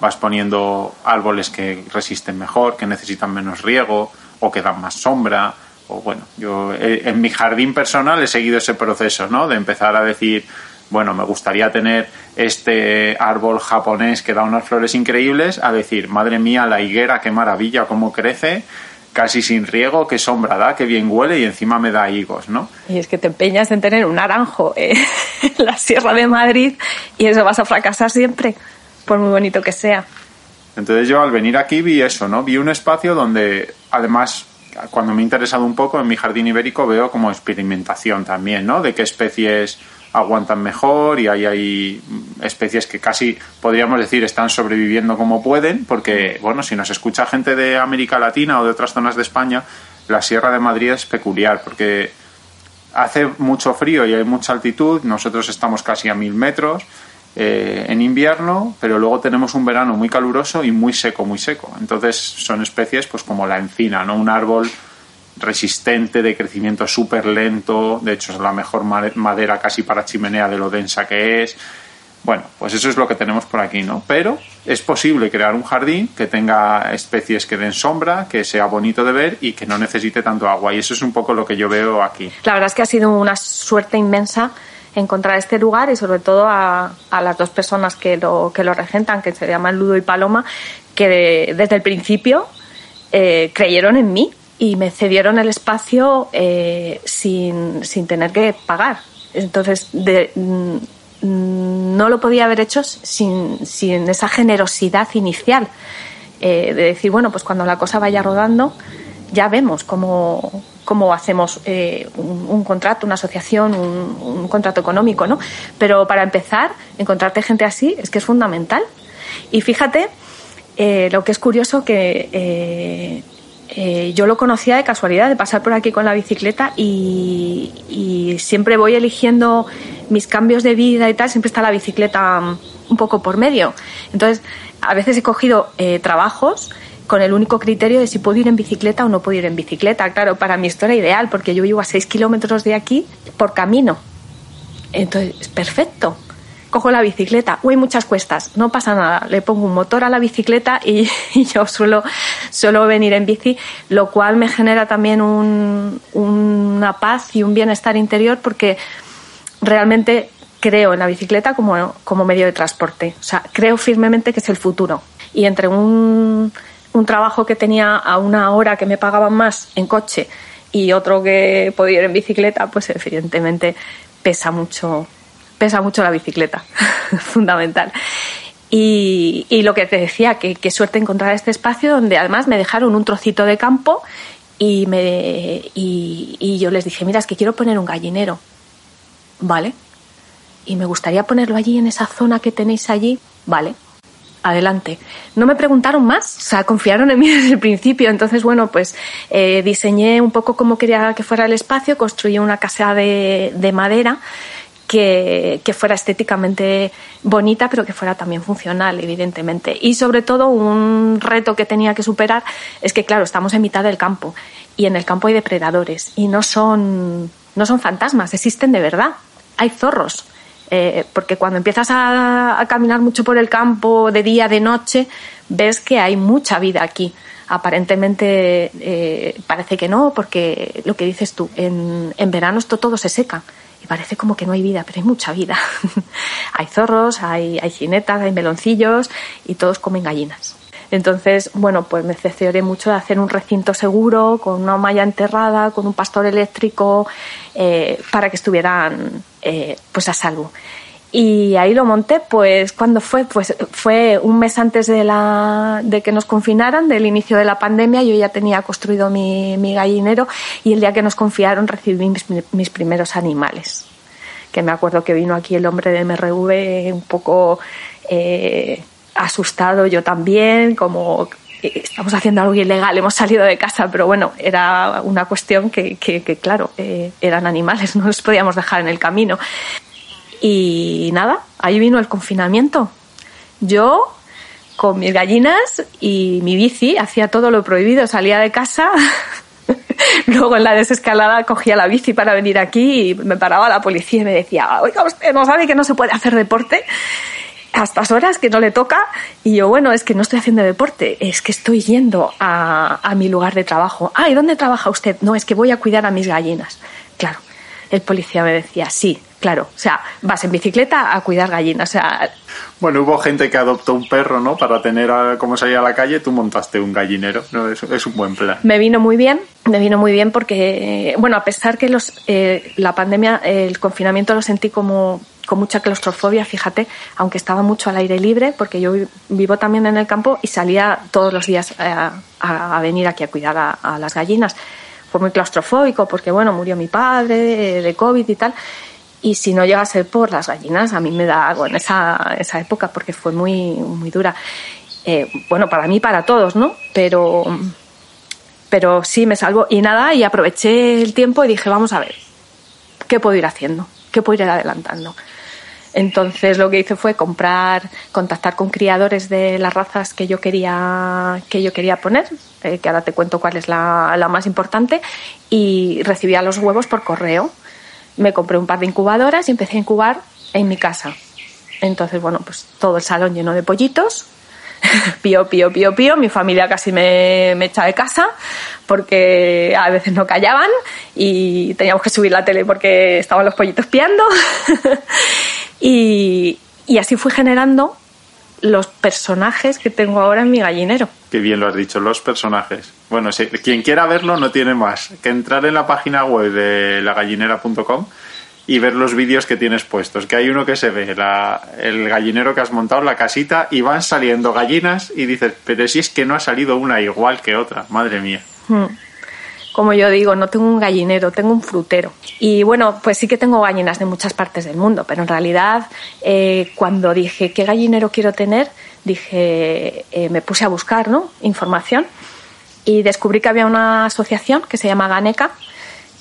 vas poniendo árboles que resisten mejor, que necesitan menos riego o que dan más sombra o bueno, yo eh, en mi jardín personal he seguido ese proceso, ¿no? De empezar a decir, bueno, me gustaría tener este árbol japonés que da unas flores increíbles, a decir, madre mía, la higuera, qué maravilla, cómo crece, casi sin riego, qué sombra da, qué bien huele y encima me da higos, ¿no? Y es que te empeñas en tener un naranjo eh, en la Sierra de Madrid y eso vas a fracasar siempre, por muy bonito que sea. Entonces yo al venir aquí vi eso, ¿no? Vi un espacio donde además cuando me he interesado un poco en mi jardín ibérico veo como experimentación también, ¿no? De qué especies aguantan mejor y hay, hay especies que casi podríamos decir están sobreviviendo como pueden, porque, bueno, si nos escucha gente de América Latina o de otras zonas de España, la Sierra de Madrid es peculiar, porque hace mucho frío y hay mucha altitud, nosotros estamos casi a mil metros, eh, en invierno, pero luego tenemos un verano muy caluroso y muy seco, muy seco. Entonces son especies pues como la encina, ¿no? Un árbol resistente, de crecimiento súper lento, de hecho es la mejor madera casi para chimenea de lo densa que es. Bueno, pues eso es lo que tenemos por aquí, ¿no? Pero es posible crear un jardín que tenga especies que den sombra, que sea bonito de ver y que no necesite tanto agua. Y eso es un poco lo que yo veo aquí. La verdad es que ha sido una suerte inmensa encontrar este lugar y sobre todo a, a, las dos personas que lo, que lo regentan, que se llaman Ludo y Paloma, que de, desde el principio eh, creyeron en mí y me cedieron el espacio eh, sin, sin, tener que pagar. Entonces, de, mm, no lo podía haber hecho sin, sin esa generosidad inicial eh, de decir, bueno, pues cuando la cosa vaya rodando, ya vemos cómo, cómo hacemos eh, un, contrato, una asociación, un, contrato económico, ¿no? Pero para empezar, encontrarte gente así es que es fundamental. Y fíjate, eh, lo que es curioso que eh, yo lo conocía de casualidad, de pasar por aquí con la bicicleta y, siempre voy eligiendo mis cambios de vida y tal, siempre está la bicicleta un poco por medio. Entonces, a veces he cogido trabajos con el único criterio de si puedo ir en bicicleta o no puedo ir en bicicleta. Claro, para mí esto era ideal porque yo vivo a 6 kilómetros de aquí por camino. Entonces, perfecto. cojo la bicicleta, hay muchas cuestas, no pasa nada, le pongo un motor a la bicicleta y, yo suelo, suelo venir en bici, lo cual me genera también una paz y un bienestar interior porque realmente creo en la bicicleta como, como medio de transporte. O sea, creo firmemente que es el futuro. Y entre un, un trabajo que tenía a una hora que me pagaban más en coche y otro que podía ir en bicicleta, pues evidentemente pesa mucho, pesa mucho la bicicleta, fundamental. Y, lo que te decía, que, suerte encontrar este espacio donde además me dejaron un trocito de campo y, me, y, y yo les dije, mira, es que quiero poner un gallinero. Vale. Y me gustaría ponerlo allí en esa zona que tenéis allí. Vale adelante. No me preguntaron más, o sea, confiaron en mí desde el principio. Entonces, bueno, pues eh, diseñé un poco cómo quería que fuera el espacio, construí una casa de, madera que, que, fuera estéticamente bonita, pero que fuera también funcional, evidentemente. Y sobre todo, un reto que tenía que superar es que, claro, estamos en mitad del campo y en el campo hay depredadores y no son, no son fantasmas, existen de verdad. Hay zorros eh, porque cuando empiezas a, caminar mucho por el campo de día, de noche, ves que hay mucha vida aquí. Aparentemente eh, parece que no, porque lo que dices tú, en, en verano esto todo se seca y parece como que no hay vida, pero hay mucha vida. hay zorros, hay, hay jinetas, hay meloncillos y todos comen gallinas. Entonces, bueno, pues me cercioré mucho de hacer un recinto seguro, con una malla enterrada, con un pastor eléctrico, eh, para que estuvieran eh, pues a salvo. Y ahí lo monté, pues cuando fue, pues fue un mes antes de, la, de que nos confinaran, del inicio de la pandemia, yo ya tenía construido mi, gallinero y el día que nos confiaron recibí mis, mis primeros animales. Que me acuerdo que vino aquí el hombre de MRV un poco eh, asustado yo también, como estamos haciendo algo ilegal, hemos salido de casa, pero bueno, era una cuestión que, que, claro, eh, eran animales, no los podíamos dejar en el camino. Y nada, ahí vino el confinamiento. Yo, con mis gallinas y mi bici, hacía todo lo prohibido, salía de casa. Luego en la desescalada cogía la bici para venir aquí y me paraba la policía y me decía, oiga, usted no sabe que no se puede hacer deporte a estas horas que no le toca y yo, bueno, es que no estoy haciendo deporte, es que estoy yendo a, a mi lugar de trabajo. Ah, ¿y dónde trabaja usted? No, es que voy a cuidar a mis gallinas. Claro, el policía me decía, sí, claro, o sea, vas en bicicleta a cuidar gallinas, o sea... Bueno, hubo gente que adoptó un perro, ¿no? Para tener a, como salir a la calle, tú montaste un gallinero, ¿no? Es, es, un buen plan. Me vino muy bien, me vino muy bien porque, bueno, a pesar que los, eh, la pandemia, el confinamiento lo sentí como con mucha claustrofobia, fíjate, aunque estaba mucho al aire libre, porque yo vivo también en el campo y salía todos los días eh, a, venir aquí a cuidar a, las gallinas. Fue muy claustrofóbico porque, bueno, murió mi padre de COVID y tal. Y si no llega a ser por las gallinas, a mí me da algo en esa, esa época porque fue muy, muy dura. Eh, bueno, para mí, para todos, ¿no? Pero, pero sí me salvo. Y nada, y aproveché el tiempo y dije, vamos a ver, ¿qué puedo ir haciendo? ¿Qué puedo ir adelantando? Entonces lo que hice fue comprar, contactar con criadores de las razas que yo quería, que yo quería poner, eh, que ahora te cuento cuál es la, la más importante, y recibía los huevos por correo. Me compré un par de incubadoras y empecé a incubar en mi casa. Entonces, bueno, pues todo el salón lleno de pollitos, pío, pío, pío, pío. Mi familia casi me, me, echa de casa porque a veces no callaban y teníamos que subir la tele porque estaban los pollitos piando. Y, así fui generando los personajes que tengo ahora en mi gallinero. Qué bien lo has dicho, los personajes. Bueno, si, quien quiera verlo no tiene más que entrar en la página web de lagallinera.com y ver los vídeos que tienes puestos. Que hay uno que se ve, el gallinero que has montado, la casita, y van saliendo gallinas y dices, pero si es que no ha salido una igual que otra, madre mía. Hmm como yo digo, no tengo un gallinero, tengo un frutero. Y bueno, pues sí que tengo gallinas de muchas partes del mundo, pero en realidad eh, cuando dije qué gallinero quiero tener, dije, eh, me puse a buscar ¿no? información y descubrí que había una asociación que se llama Ganeca,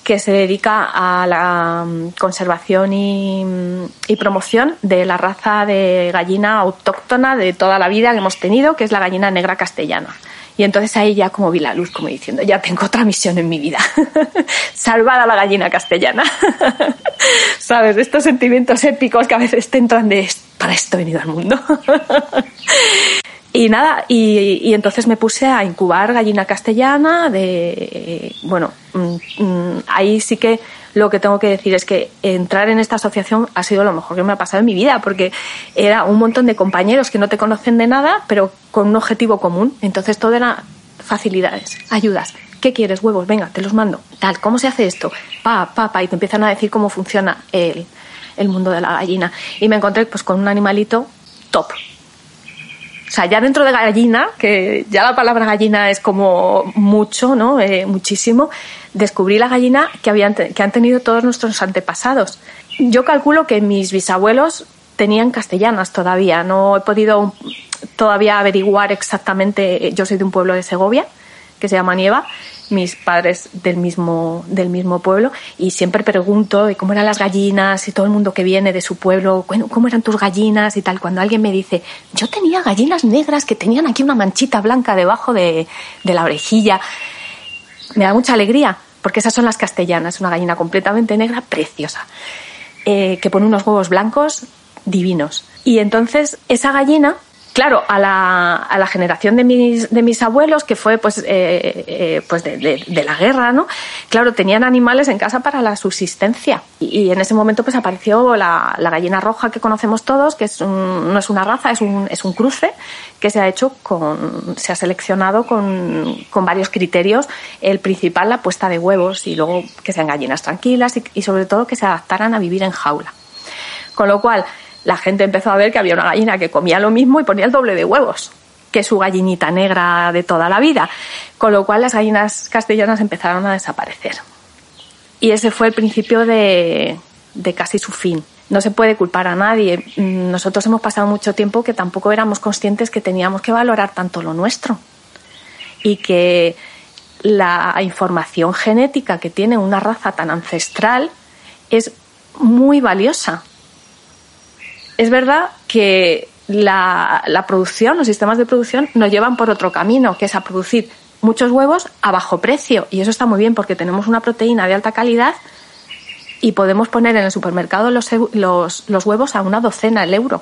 que se dedica a la mm, conservación y, mm, y, promoción de la raza de gallina autóctona de toda la vida que hemos tenido, que es la gallina negra castellana Y entonces ahí ya como vi la luz, como diciendo, ya tengo otra misión en mi vida. Salvar a la gallina castellana. ¿Sabes? Estos sentimientos épicos que a veces te entran de, para esto he venido al mundo. Y nada, y, entonces me puse a incubar gallina castellana de, bueno, mm, mm, ahí sí que lo que tengo que decir es que entrar en esta asociación ha sido lo mejor que me ha pasado en mi vida, porque era un montón de compañeros que no te conocen de nada, pero con un objetivo común. Entonces todo era facilidades, ayudas. ¿Qué quieres? Huevos, venga, te los mando. Tal, ¿cómo se hace esto? Pa, pa, pa, y te empiezan a decir cómo funciona el, el mundo de la gallina. Y me encontré pues con un animalito top, o sea, ya dentro de gallina, que ya la palabra gallina es como mucho, ¿no? Eh, muchísimo, descubrí la gallina que, habían, que han tenido todos nuestros antepasados. Yo calculo que mis bisabuelos tenían castellanas todavía. No he podido todavía averiguar exactamente. Yo soy de un pueblo de Segovia que se llama Nieva mis padres del mismo, del mismo pueblo y siempre pregunto cómo eran las gallinas y todo el mundo que viene de su pueblo, cómo eran tus gallinas y tal. Cuando alguien me dice, yo tenía gallinas negras que tenían aquí una manchita blanca debajo de, la orejilla, me da mucha alegría porque esas son las castellanas, una gallina completamente negra, preciosa, eh, que pone unos huevos blancos divinos. Y entonces esa gallina claro, a la, a la generación de mis, de mis abuelos, que fue pues, eh, eh, pues de, la guerra, ¿no? Claro, tenían animales en casa para la subsistencia. Y, en ese momento pues apareció la, gallina roja que conocemos todos, que es no es una raza, es un, es un cruce que se ha hecho con, se ha seleccionado con, con varios criterios. El principal, la puesta de huevos y luego que sean gallinas tranquilas y, y sobre todo que se adaptaran a vivir en jaula. Con lo cual, la gente empezó a ver que había una gallina que comía lo mismo y ponía el doble de huevos que su gallinita negra de toda la vida, con lo cual las gallinas castellanas empezaron a desaparecer. Y ese fue el principio de, casi su fin. No se puede culpar a nadie. Nosotros hemos pasado mucho tiempo que tampoco éramos conscientes que teníamos que valorar tanto lo nuestro y que la información genética que tiene una raza tan ancestral es muy valiosa es verdad que la, producción, los sistemas de producción nos llevan por otro camino, que es a producir muchos huevos a bajo precio. Y eso está muy bien porque tenemos una proteína de alta calidad y podemos poner en el supermercado los, los, huevos a una docena el euro.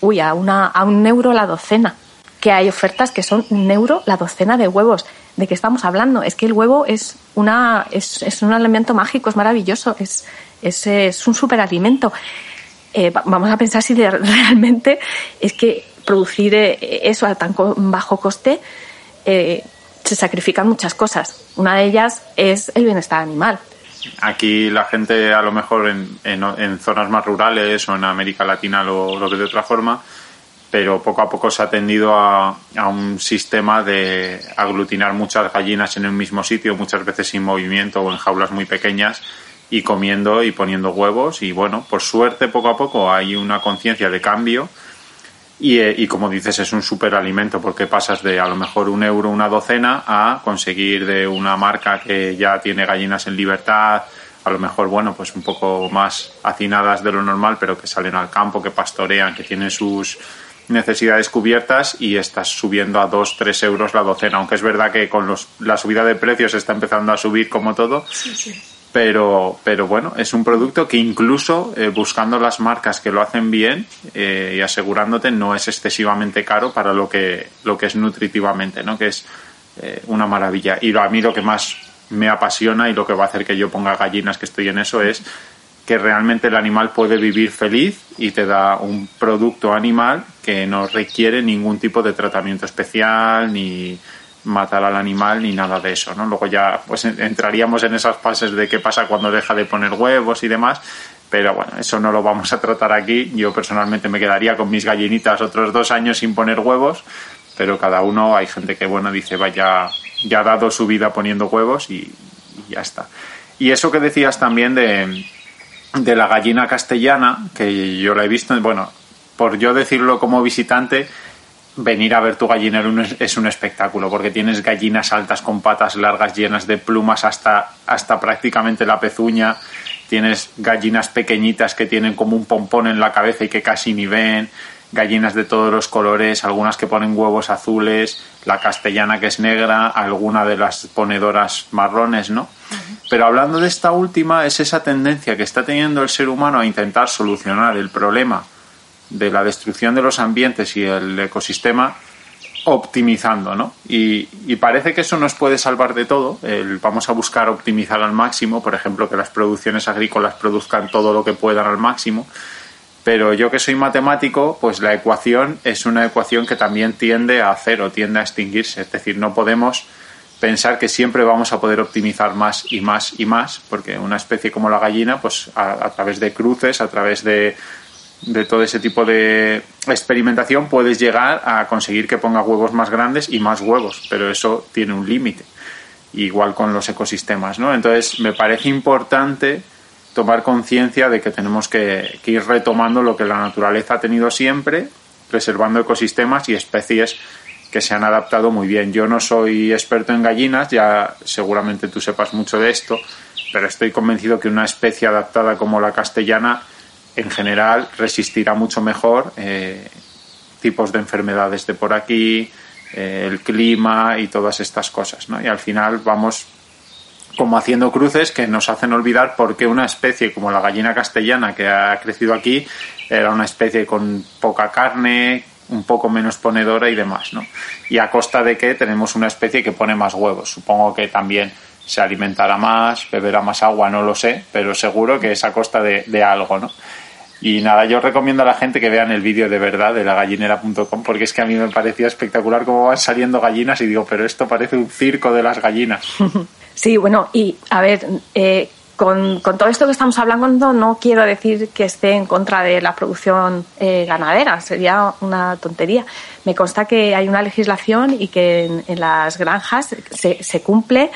Uy, a, una, a un euro la docena. Que hay ofertas que son un euro la docena de huevos. ¿De qué estamos hablando? Es que el huevo es, una, es, es un alimento mágico, es maravilloso, es, es, es un superalimento. Eh, vamos a pensar si realmente es que producir eh, eso a tan bajo coste eh, se sacrifican muchas cosas. Una de ellas es el bienestar animal. Aquí la gente a lo mejor en, en, zonas más rurales o en América Latina lo, lo, ve de otra forma, pero poco a poco se ha tendido a, a, un sistema de aglutinar muchas gallinas en un mismo sitio, muchas veces sin movimiento o en jaulas muy pequeñas y comiendo y poniendo huevos. Y bueno, por suerte poco a poco hay una conciencia de cambio. Y, eh, y, como dices es un superalimento porque pasas de a lo mejor un euro una docena a conseguir de una marca que ya tiene gallinas en libertad a lo mejor bueno pues un poco más hacinadas de lo normal pero que salen al campo que pastorean que tienen sus necesidades cubiertas y estás subiendo a 2, 3 euros la docena, aunque es verdad que con los, la subida de precios está empezando a subir como todo, pero, pero bueno, es un producto que incluso eh, buscando las marcas que lo hacen bien eh, y asegurándote no es excesivamente caro para lo que, lo que es nutritivamente, ¿no? que es eh, una maravilla. Y a mí lo que más me apasiona y lo que va a hacer que yo ponga gallinas que estoy en eso es que realmente el animal puede vivir feliz y te da un producto animal que no requiere ningún tipo de tratamiento especial ni matar al animal ni nada de eso, ¿no? Luego ya pues entraríamos en esas fases de qué pasa cuando deja de poner huevos y demás, pero bueno, eso no lo vamos a tratar aquí. Yo personalmente me quedaría con mis gallinitas otros dos años sin poner huevos, pero cada uno, hay gente que bueno dice vaya, ya ha dado su vida poniendo huevos y, y ya está. Y eso que decías también de, de la gallina castellana, que yo la he visto, bueno, por yo decirlo como visitante, venir a ver tu gallinero es un espectáculo porque tienes gallinas altas con patas largas llenas de plumas hasta, hasta prácticamente la pezuña, tienes gallinas pequeñitas que tienen como un pompón en la cabeza y que casi ni ven, gallinas de todos los colores, algunas que ponen huevos azules, la castellana que es negra, alguna de las ponedoras marrones, ¿no? Pero hablando de esta última, es esa tendencia que está teniendo el ser humano a intentar solucionar el problema de la destrucción de los ambientes y el ecosistema optimizando, ¿no? Y, parece que eso nos puede salvar de todo. vamos a buscar optimizar al máximo, por ejemplo, que las producciones agrícolas produzcan todo lo que puedan al máximo. Pero yo que soy matemático, pues la ecuación es una ecuación que también tiende a cero, tiende a extinguirse. Es decir, no podemos pensar que siempre vamos a poder optimizar más y más y más, porque una especie como la gallina, pues a través de cruces, a través de de todo ese tipo de experimentación puedes llegar a conseguir que ponga huevos más grandes y más huevos, pero eso tiene un límite. Igual con los ecosistemas, ¿no? Entonces me parece importante tomar conciencia de que tenemos que, ir retomando lo que la naturaleza ha tenido siempre, preservando ecosistemas y especies que se han adaptado muy bien. Yo no soy experto en gallinas, ya seguramente tú sepas mucho de esto, pero estoy convencido que una especie adaptada como la castellana en general resistirá mucho mejor eh, tipos de enfermedades de por aquí, eh, el clima y todas estas cosas. ¿no? Y al final vamos como haciendo cruces que nos hacen olvidar por qué una especie como la gallina castellana que ha crecido aquí era una especie con poca carne, un poco menos ponedora y demás, ¿no? Y a costa de que tenemos una especie que pone más huevos. Supongo que también se alimentará más, beberá más agua, no lo sé, pero seguro que es a costa de, de algo, ¿no? Y nada, yo recomiendo a la gente que vean el vídeo de verdad de la gallinera.com porque es que a mí me parecía espectacular cómo van saliendo gallinas y digo, pero esto parece un circo de las gallinas. Sí, bueno, y a ver, eh, con, todo esto que estamos hablando no quiero decir que esté en contra de la producción eh, ganadera, sería una tontería. Me consta que hay una legislación y que en, las granjas se, se cumple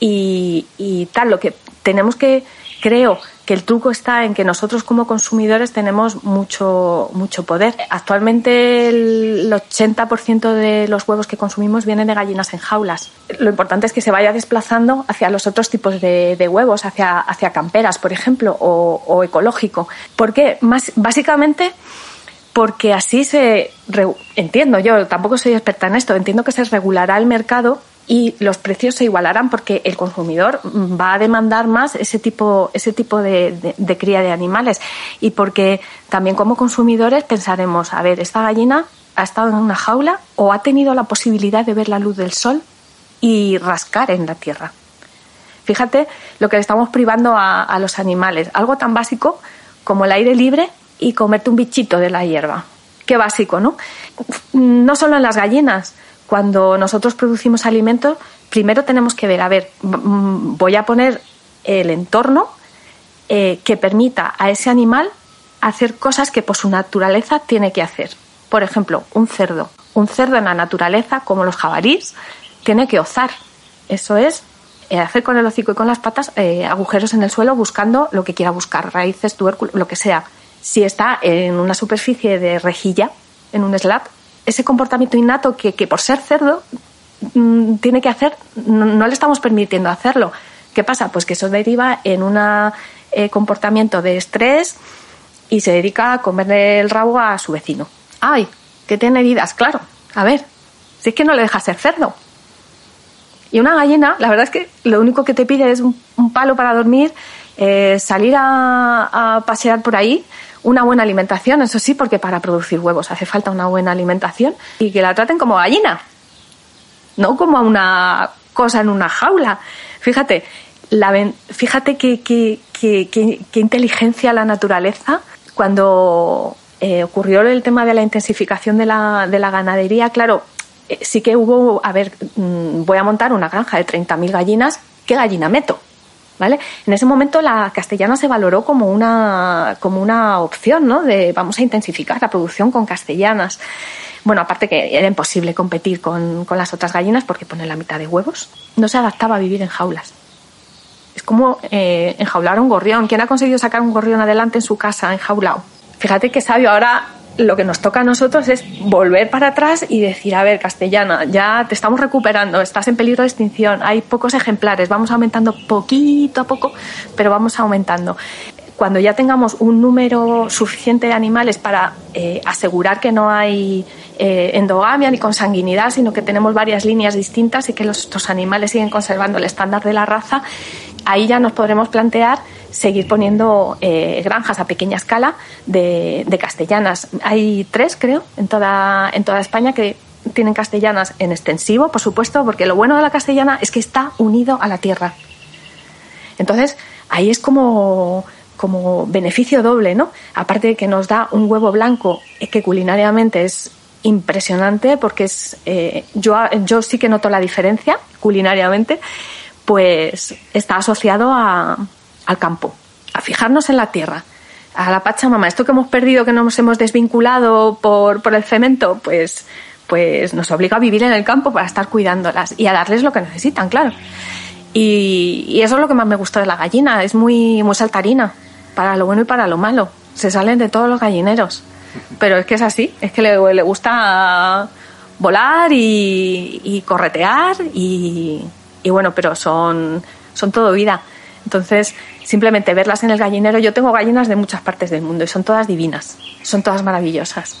y, y tal. Lo que tenemos que, creo, que el truco está en que nosotros como consumidores tenemos mucho, mucho poder. Actualmente el 80% de los huevos que consumimos vienen de gallinas en jaulas. Lo importante es que se vaya desplazando hacia los otros tipos de, huevos, hacia, hacia camperas, por ejemplo, o, o ecológico. ¿Por qué? Más, básicamente porque así se entiendo yo tampoco soy experta en esto entiendo que se regulará el mercado y los precios se igualarán porque el consumidor va a demandar más ese tipo, ese tipo de, cría de animales y porque también como consumidores pensaremos, a ver, esta gallina ha estado en una jaula o ha tenido la posibilidad de ver la luz del sol y rascar en la tierra. Fíjate lo que le estamos privando a, a los animales, algo tan básico como el aire libre y comerte un bichito de la hierba. Qué básico, ¿no? No solo en las gallinas, cuando nosotros producimos alimentos, primero tenemos que ver, a ver, voy a poner el entorno eh, que permita a ese animal hacer cosas que por su naturaleza tiene que hacer. Por ejemplo, un cerdo. Un cerdo en la naturaleza, como los jabalíes, tiene que ozar. Eso es eh, hacer con el hocico y con las patas eh, agujeros en el suelo buscando lo que quiera buscar, raíces, tubérculos, lo que sea. Si está en una superficie de rejilla, en un slab, ese comportamiento innato que, por ser cerdo mm, tiene que hacer, no, le estamos permitiendo hacerlo. ¿Qué pasa? Pues que eso deriva en un eh, comportamiento de estrés y se dedica a comerle el rabo a su vecino. ¡Ay! Que tiene heridas, claro. A ver, si es que no le deja ser cerdo. Y una gallina, la verdad es que lo único que te pide es un, palo para dormir, eh, salir a pasear por ahí, una buena alimentación, eso sí, porque para producir huevos hace falta una buena alimentación y que la traten como gallina, no como una cosa en una jaula. Fíjate, la, fíjate qué inteligencia la naturaleza cuando eh, ocurrió el tema de la intensificación de la, de la ganadería, claro, eh, sí que hubo, a ver, mm, voy a montar una granja de 30.000 gallinas, ¿qué gallina meto? ¿Vale? En ese momento la castellana se valoró como una, como una opción, ¿no? De vamos a intensificar la producción con castellanas. Bueno, aparte que era imposible competir con, con las otras gallinas porque pone la mitad de huevos. No se adaptaba a vivir en jaulas. Es como eh, enjaular un gorrión. ¿Quién ha conseguido sacar un gorrión adelante en su casa, enjaulado? Fíjate qué sabio. Ahora lo que nos toca a nosotros es volver para atrás y decir, a ver, castellana, ya te estamos recuperando, estás en peligro de extinción, hay pocos ejemplares, vamos aumentando poquito a poco, pero vamos aumentando. Cuando ya tengamos un número suficiente de animales para eh, asegurar que no hay eh, endogamia ni consanguinidad, sino que tenemos varias líneas distintas y que los, estos animales siguen conservando el estándar de la raza, ahí ya nos podremos plantear seguir poniendo eh, granjas a pequeña escala de, de, castellanas. Hay tres, creo, en toda, en toda España que tienen castellanas en extensivo, por supuesto, porque lo bueno de la castellana es que está unido a la tierra. Entonces, ahí es como, como beneficio doble, ¿no? Aparte de que nos da un huevo blanco eh, que culinariamente es impresionante, porque es eh, yo, yo sí que noto la diferencia culinariamente, pues está asociado a, al campo, a fijarnos en la tierra, a la Pachamama. Esto que hemos perdido, que nos hemos desvinculado por, por el cemento, pues, pues nos obliga a vivir en el campo para estar cuidándolas y a darles lo que necesitan, claro. Y, eso es lo que más me gusta de la gallina, es muy, muy saltarina, para lo bueno y para lo malo. Se salen de todos los gallineros. Pero es que es así, es que le, le gusta volar y, y corretear y, y, bueno, pero son, son todo vida. Entonces, simplemente verlas en el gallinero, yo tengo gallinas de muchas partes del mundo y son todas divinas, son todas maravillosas.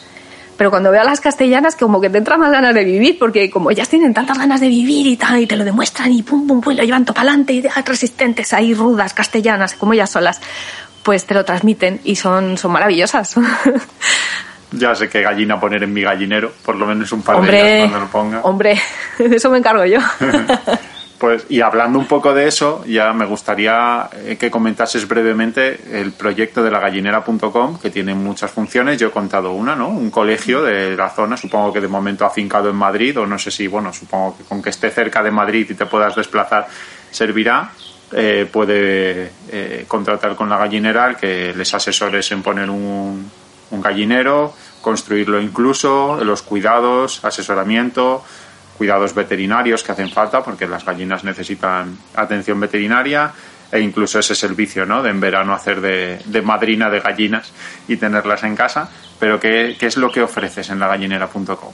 Pero cuando veo a las castellanas, como que te entra más ganas de vivir, porque como ellas tienen tantas ganas de vivir y tal, y te lo demuestran y pum, pum, pum, lo llevan todo para adelante y resistentes ahí, rudas, castellanas, como ellas solas, pues te lo transmiten y son, son maravillosas. Ya sé qué gallina poner en mi gallinero, por lo menos un par hombre, de ellas cuando lo ponga. Hombre, de eso me encargo yo. Pues, y hablando un poco de eso, ya me gustaría eh, que comentases brevemente el proyecto de la gallinera.com, que tiene muchas funciones. Yo he contado una, ¿no? Un colegio de la zona, supongo que de momento afincado en Madrid, o no sé si, bueno, supongo que con que esté cerca de Madrid y te puedas desplazar, servirá. Eh, puede eh, contratar con la gallinera que les asesores en poner un, un gallinero, construirlo incluso, los cuidados, asesoramiento cuidados veterinarios que hacen falta porque las gallinas necesitan atención veterinaria e incluso ese servicio ¿no? de en verano hacer de, de madrina de gallinas y tenerlas en casa. Pero ¿qué, qué es lo que ofreces en lagallinera.com?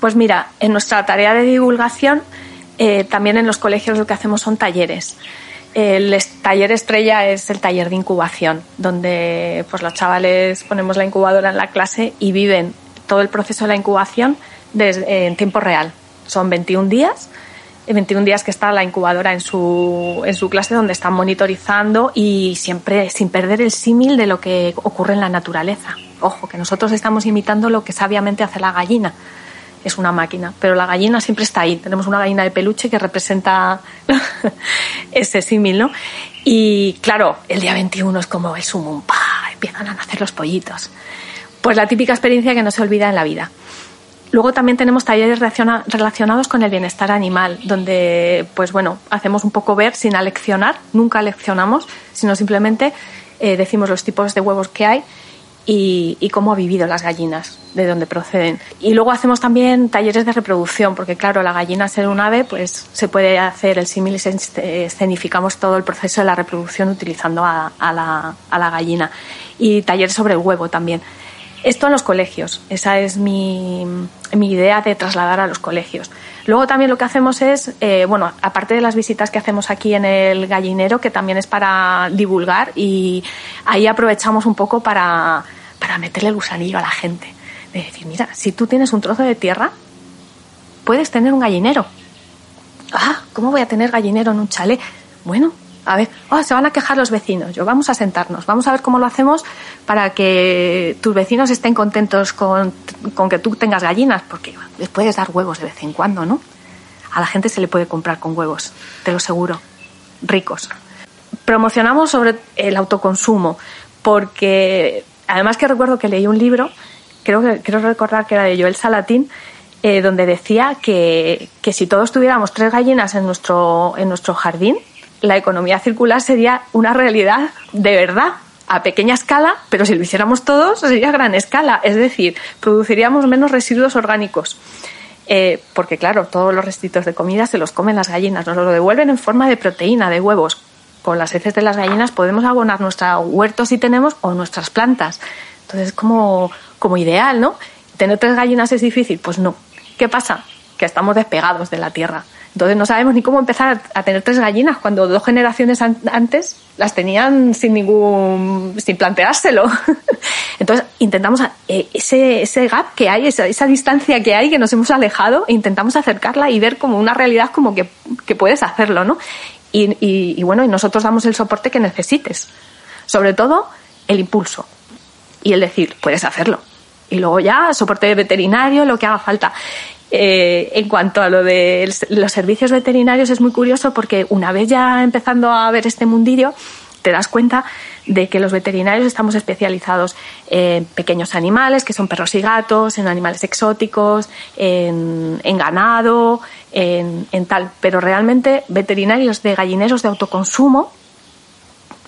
Pues mira, en nuestra tarea de divulgación eh, también en los colegios lo que hacemos son talleres. El taller estrella es el taller de incubación, donde pues los chavales ponemos la incubadora en la clase y viven todo el proceso de la incubación en tiempo real. Son 21 días, 21 días que está la incubadora en su, en su clase donde están monitorizando y siempre sin perder el símil de lo que ocurre en la naturaleza. Ojo, que nosotros estamos imitando lo que sabiamente hace la gallina. Es una máquina, pero la gallina siempre está ahí. Tenemos una gallina de peluche que representa ese símil, ¿no? Y claro, el día 21 es como el sumum, ¡pa! empiezan a nacer los pollitos. Pues la típica experiencia que no se olvida en la vida. Luego también tenemos talleres relacionados con el bienestar animal, donde, pues bueno, hacemos un poco ver sin aleccionar, nunca leccionamos, sino simplemente eh, decimos los tipos de huevos que hay y, cómo ha vivido las gallinas, de dónde proceden. Y luego hacemos también talleres de reproducción, porque claro, la gallina ser un ave, pues se puede hacer el símil y escenificamos todo el proceso de la reproducción utilizando a, la, gallina. Y talleres sobre el huevo también. Esto en los colegios, esa es mi, idea de trasladar a los colegios. Luego también lo que hacemos es, eh, bueno, aparte de las visitas que hacemos aquí en el gallinero, que también es para divulgar, y ahí aprovechamos un poco para, para meterle el gusanillo a la gente. De decir, mira, si tú tienes un trozo de tierra, puedes tener un gallinero. Ah, ¿cómo voy a tener gallinero en un chalet? Bueno, a ver, oh, se van a quejar los vecinos. Yo vamos a sentarnos, vamos a ver cómo lo hacemos para que tus vecinos estén contentos con, con que tú tengas gallinas, porque les puedes dar huevos de vez en cuando, ¿no? A la gente se le puede comprar con huevos, te lo seguro, ricos. Promocionamos sobre el autoconsumo, porque además que recuerdo que leí un libro, creo que quiero recordar que era de Joel Salatín, eh, donde decía que, que si todos tuviéramos tres gallinas en nuestro, en nuestro jardín, la economía circular sería una realidad de verdad a pequeña escala, pero si lo hiciéramos todos sería a gran escala, es decir, produciríamos menos residuos orgánicos. Eh, porque claro, todos los restitos de comida se los comen las gallinas, nos lo devuelven en forma de proteína, de huevos. Con las heces de las gallinas podemos abonar nuestro huerto si tenemos o nuestras plantas. Entonces, como, como ideal, ¿no? ¿Tener tres gallinas es difícil? Pues no. ¿Qué pasa? Que estamos despegados de la tierra. Entonces no sabemos ni cómo empezar a tener tres gallinas cuando dos generaciones antes las tenían sin ningún, sin planteárselo. Entonces intentamos eh, ese, ese gap que hay, esa, esa, distancia que hay, que nos hemos alejado, e intentamos acercarla y ver como una realidad como que, que puedes hacerlo, ¿no? Y, y, y bueno, y nosotros damos el soporte que necesites. Sobre todo el impulso y el decir, puedes hacerlo. Y luego ya, soporte veterinario, lo que haga falta. Eh, en cuanto a lo de los servicios veterinarios es muy curioso porque una vez ya empezando a ver este mundillo, te das cuenta de que los veterinarios estamos especializados en pequeños animales, que son perros y gatos, en animales exóticos, en, ganado, en, en, tal. Pero realmente veterinarios de gallineros de autoconsumo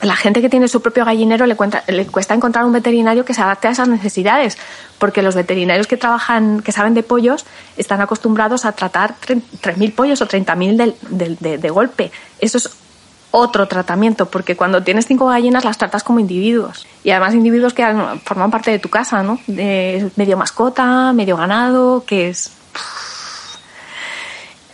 la gente que tiene su propio gallinero le, le, cuesta encontrar un veterinario que se adapte a esas necesidades, porque los veterinarios que trabajan, que saben de pollos, están acostumbrados a tratar 3.000 pollos o 30.000 de, de, golpe. Eso es otro tratamiento, porque cuando tienes cinco gallinas las tratas como individuos. Y además individuos que forman parte de tu casa, ¿no? Medio mascota, medio ganado, que es...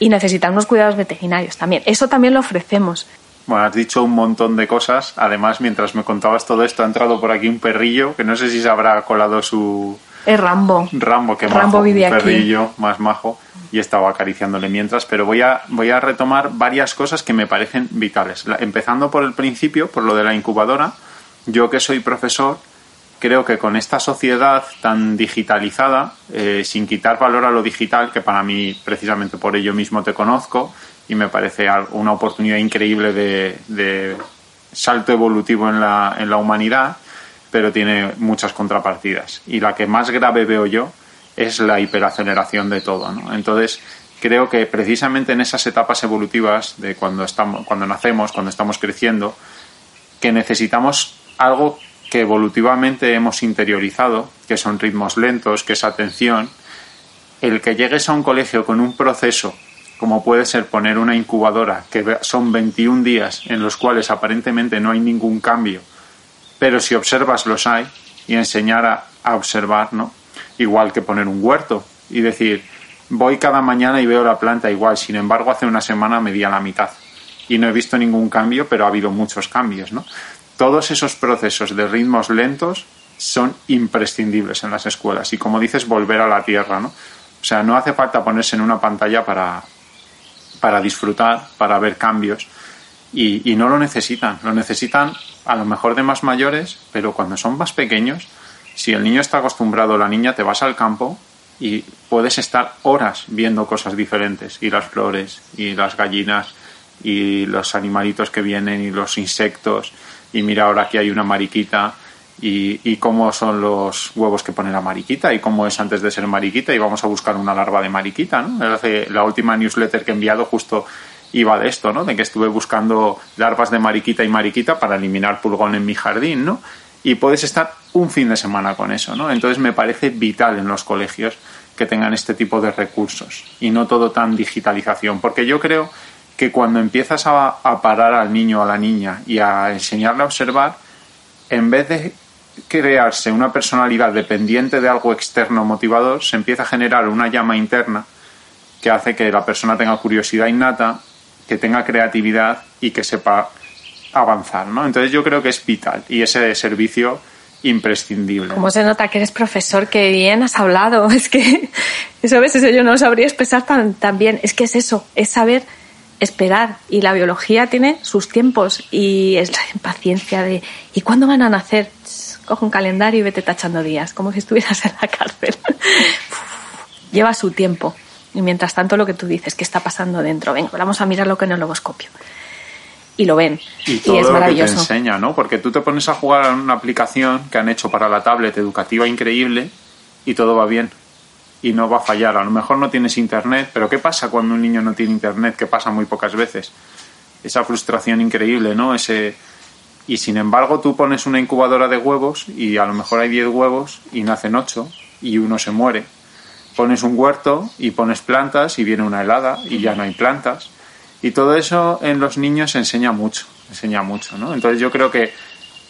Y necesitan unos cuidados veterinarios también. Eso también lo ofrecemos. Bueno, has dicho un montón de cosas. Además, mientras me contabas todo esto, ha entrado por aquí un perrillo que no sé si se habrá colado su. Es Rambo. Rambo, que Rambo majo, vive un perrillo más majo y estaba acariciándole mientras. Pero voy a, voy a retomar varias cosas que me parecen vitales. Empezando por el principio, por lo de la incubadora. Yo que soy profesor, creo que con esta sociedad tan digitalizada, eh, sin quitar valor a lo digital, que para mí precisamente por ello mismo te conozco, y me parece una oportunidad increíble de, salto evolutivo en la, en la humanidad, pero tiene muchas contrapartidas. Y la que más grave veo yo es la hiperaceleración de todo. Entonces, creo que precisamente en esas etapas evolutivas de cuando, estamos, cuando nacemos, cuando estamos creciendo, que necesitamos algo que evolutivamente hemos interiorizado, que son ritmos lentos, que es atención, el que llegues a un colegio con un proceso como puede ser poner una incubadora, que son 21 días en los cuales aparentemente no hay ningún cambio, pero si observas los hay, y enseñar a, observar, ¿no? Igual que poner un huerto y decir, voy cada mañana y veo la planta igual, sin embargo hace una semana me a la mitad y no he visto ningún cambio, pero ha habido muchos cambios, ¿no? Todos esos procesos de ritmos lentos son imprescindibles en las escuelas y como dices, volver a la tierra, ¿no? O sea, no hace falta ponerse en una pantalla para, para disfrutar, para ver cambios. Y, no lo necesitan, lo necesitan a lo mejor de más mayores, pero cuando son más pequeños, si el niño está acostumbrado, la niña, te vas al campo y puedes estar horas viendo cosas diferentes, y las flores, y las gallinas, y los animalitos que vienen, y los insectos, y mira ahora aquí hay una mariquita, y, cómo son los huevos que pone la mariquita y cómo es antes de ser mariquita y vamos a buscar una larva de mariquita, ¿no? La última newsletter que he enviado justo iba de esto, ¿no? De que estuve buscando larvas de mariquita y mariquita para eliminar pulgón en mi jardín, ¿no? Y puedes estar un fin de semana con eso, ¿no? Entonces me parece vital en los colegios que tengan este tipo de recursos y no todo tan digitalización, porque yo creo que cuando empiezas a, a parar al niño o a la niña y a enseñarle a observar, en vez de crearse una personalidad dependiente de algo externo motivador, se empieza a generar una llama interna que hace que la persona tenga curiosidad innata, que tenga creatividad y que sepa avanzar, ¿no? Entonces yo creo que es vital y ese servicio imprescindible. Como se nota que eres profesor, que bien has hablado. Es que eso a veces yo no sabría expresar tan, tan bien. Es que es eso, es saber esperar y la biología tiene sus tiempos y es la impaciencia de ¿y cuándo van a nacer? Coge un calendario y vete tachando días, como si estuvieras en la cárcel. Lleva su tiempo. Y mientras tanto, lo que tú dices, ¿qué está pasando dentro? Venga, vamos a mirarlo con el logoscopio. Y lo ven. Y, todo es maravilloso. Lo que te enseña, ¿no? Porque tú te pones a jugar en una aplicación que han hecho para la tablet educativa increíble y todo va bien. Y no va a fallar. A lo mejor no tienes internet, pero ¿qué pasa cuando un niño no tiene internet? Que pasa muy pocas veces. Esa frustración increíble, ¿no? Ese, y sin embargo tú pones una incubadora de huevos y a lo mejor hay 10 huevos y nacen 8 y uno se muere. Pones un huerto y pones plantas y viene una helada y ya no hay plantas. Y todo eso en los niños enseña mucho, enseña mucho, ¿no? Entonces yo creo que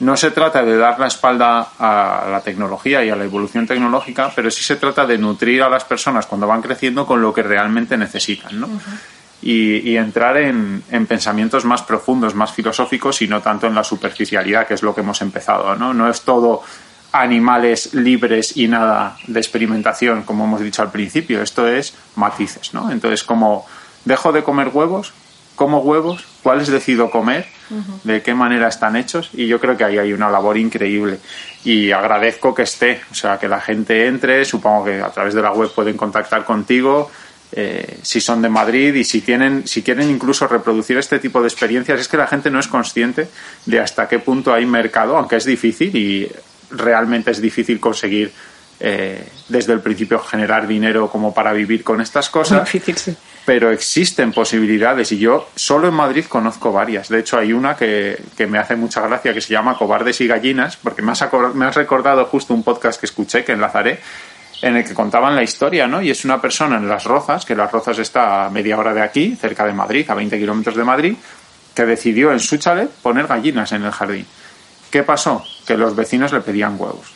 no se trata de dar la espalda a la tecnología y a la evolución tecnológica, pero sí se trata de nutrir a las personas cuando van creciendo con lo que realmente necesitan, ¿no? Y, entrar en, pensamientos más profundos, más filosóficos y no tanto en la superficialidad, que es lo que hemos empezado, ¿no? No es todo animales libres y nada de experimentación, como hemos dicho al principio. Esto es matices, ¿no? Entonces, como dejo de comer huevos, como huevos, cuáles decido comer, de qué manera están hechos, y yo creo que ahí hay una labor increíble. Y agradezco que esté, o sea, que la gente entre, supongo que a través de la web pueden contactar contigo, eh, si son de Madrid y si tienen, si quieren incluso reproducir este tipo de experiencias, es que la gente no es consciente de hasta qué punto hay mercado, aunque es difícil y realmente es difícil conseguir eh, desde el principio generar dinero como para vivir con estas cosas. Pero existen posibilidades y yo solo en Madrid conozco varias. De hecho, hay una que, me hace mucha gracia que se llama Cobardes y Gallinas, porque me has, me has recordado justo un podcast que escuché, que enlazaré, en el que contaban la historia, ¿no? Y es una persona en Las Rozas, que Las Rozas está a media hora de aquí, cerca de Madrid, a 20 kilómetros de Madrid, que decidió en su chalet poner gallinas en el jardín. ¿Qué pasó? Que los vecinos le pedían huevos.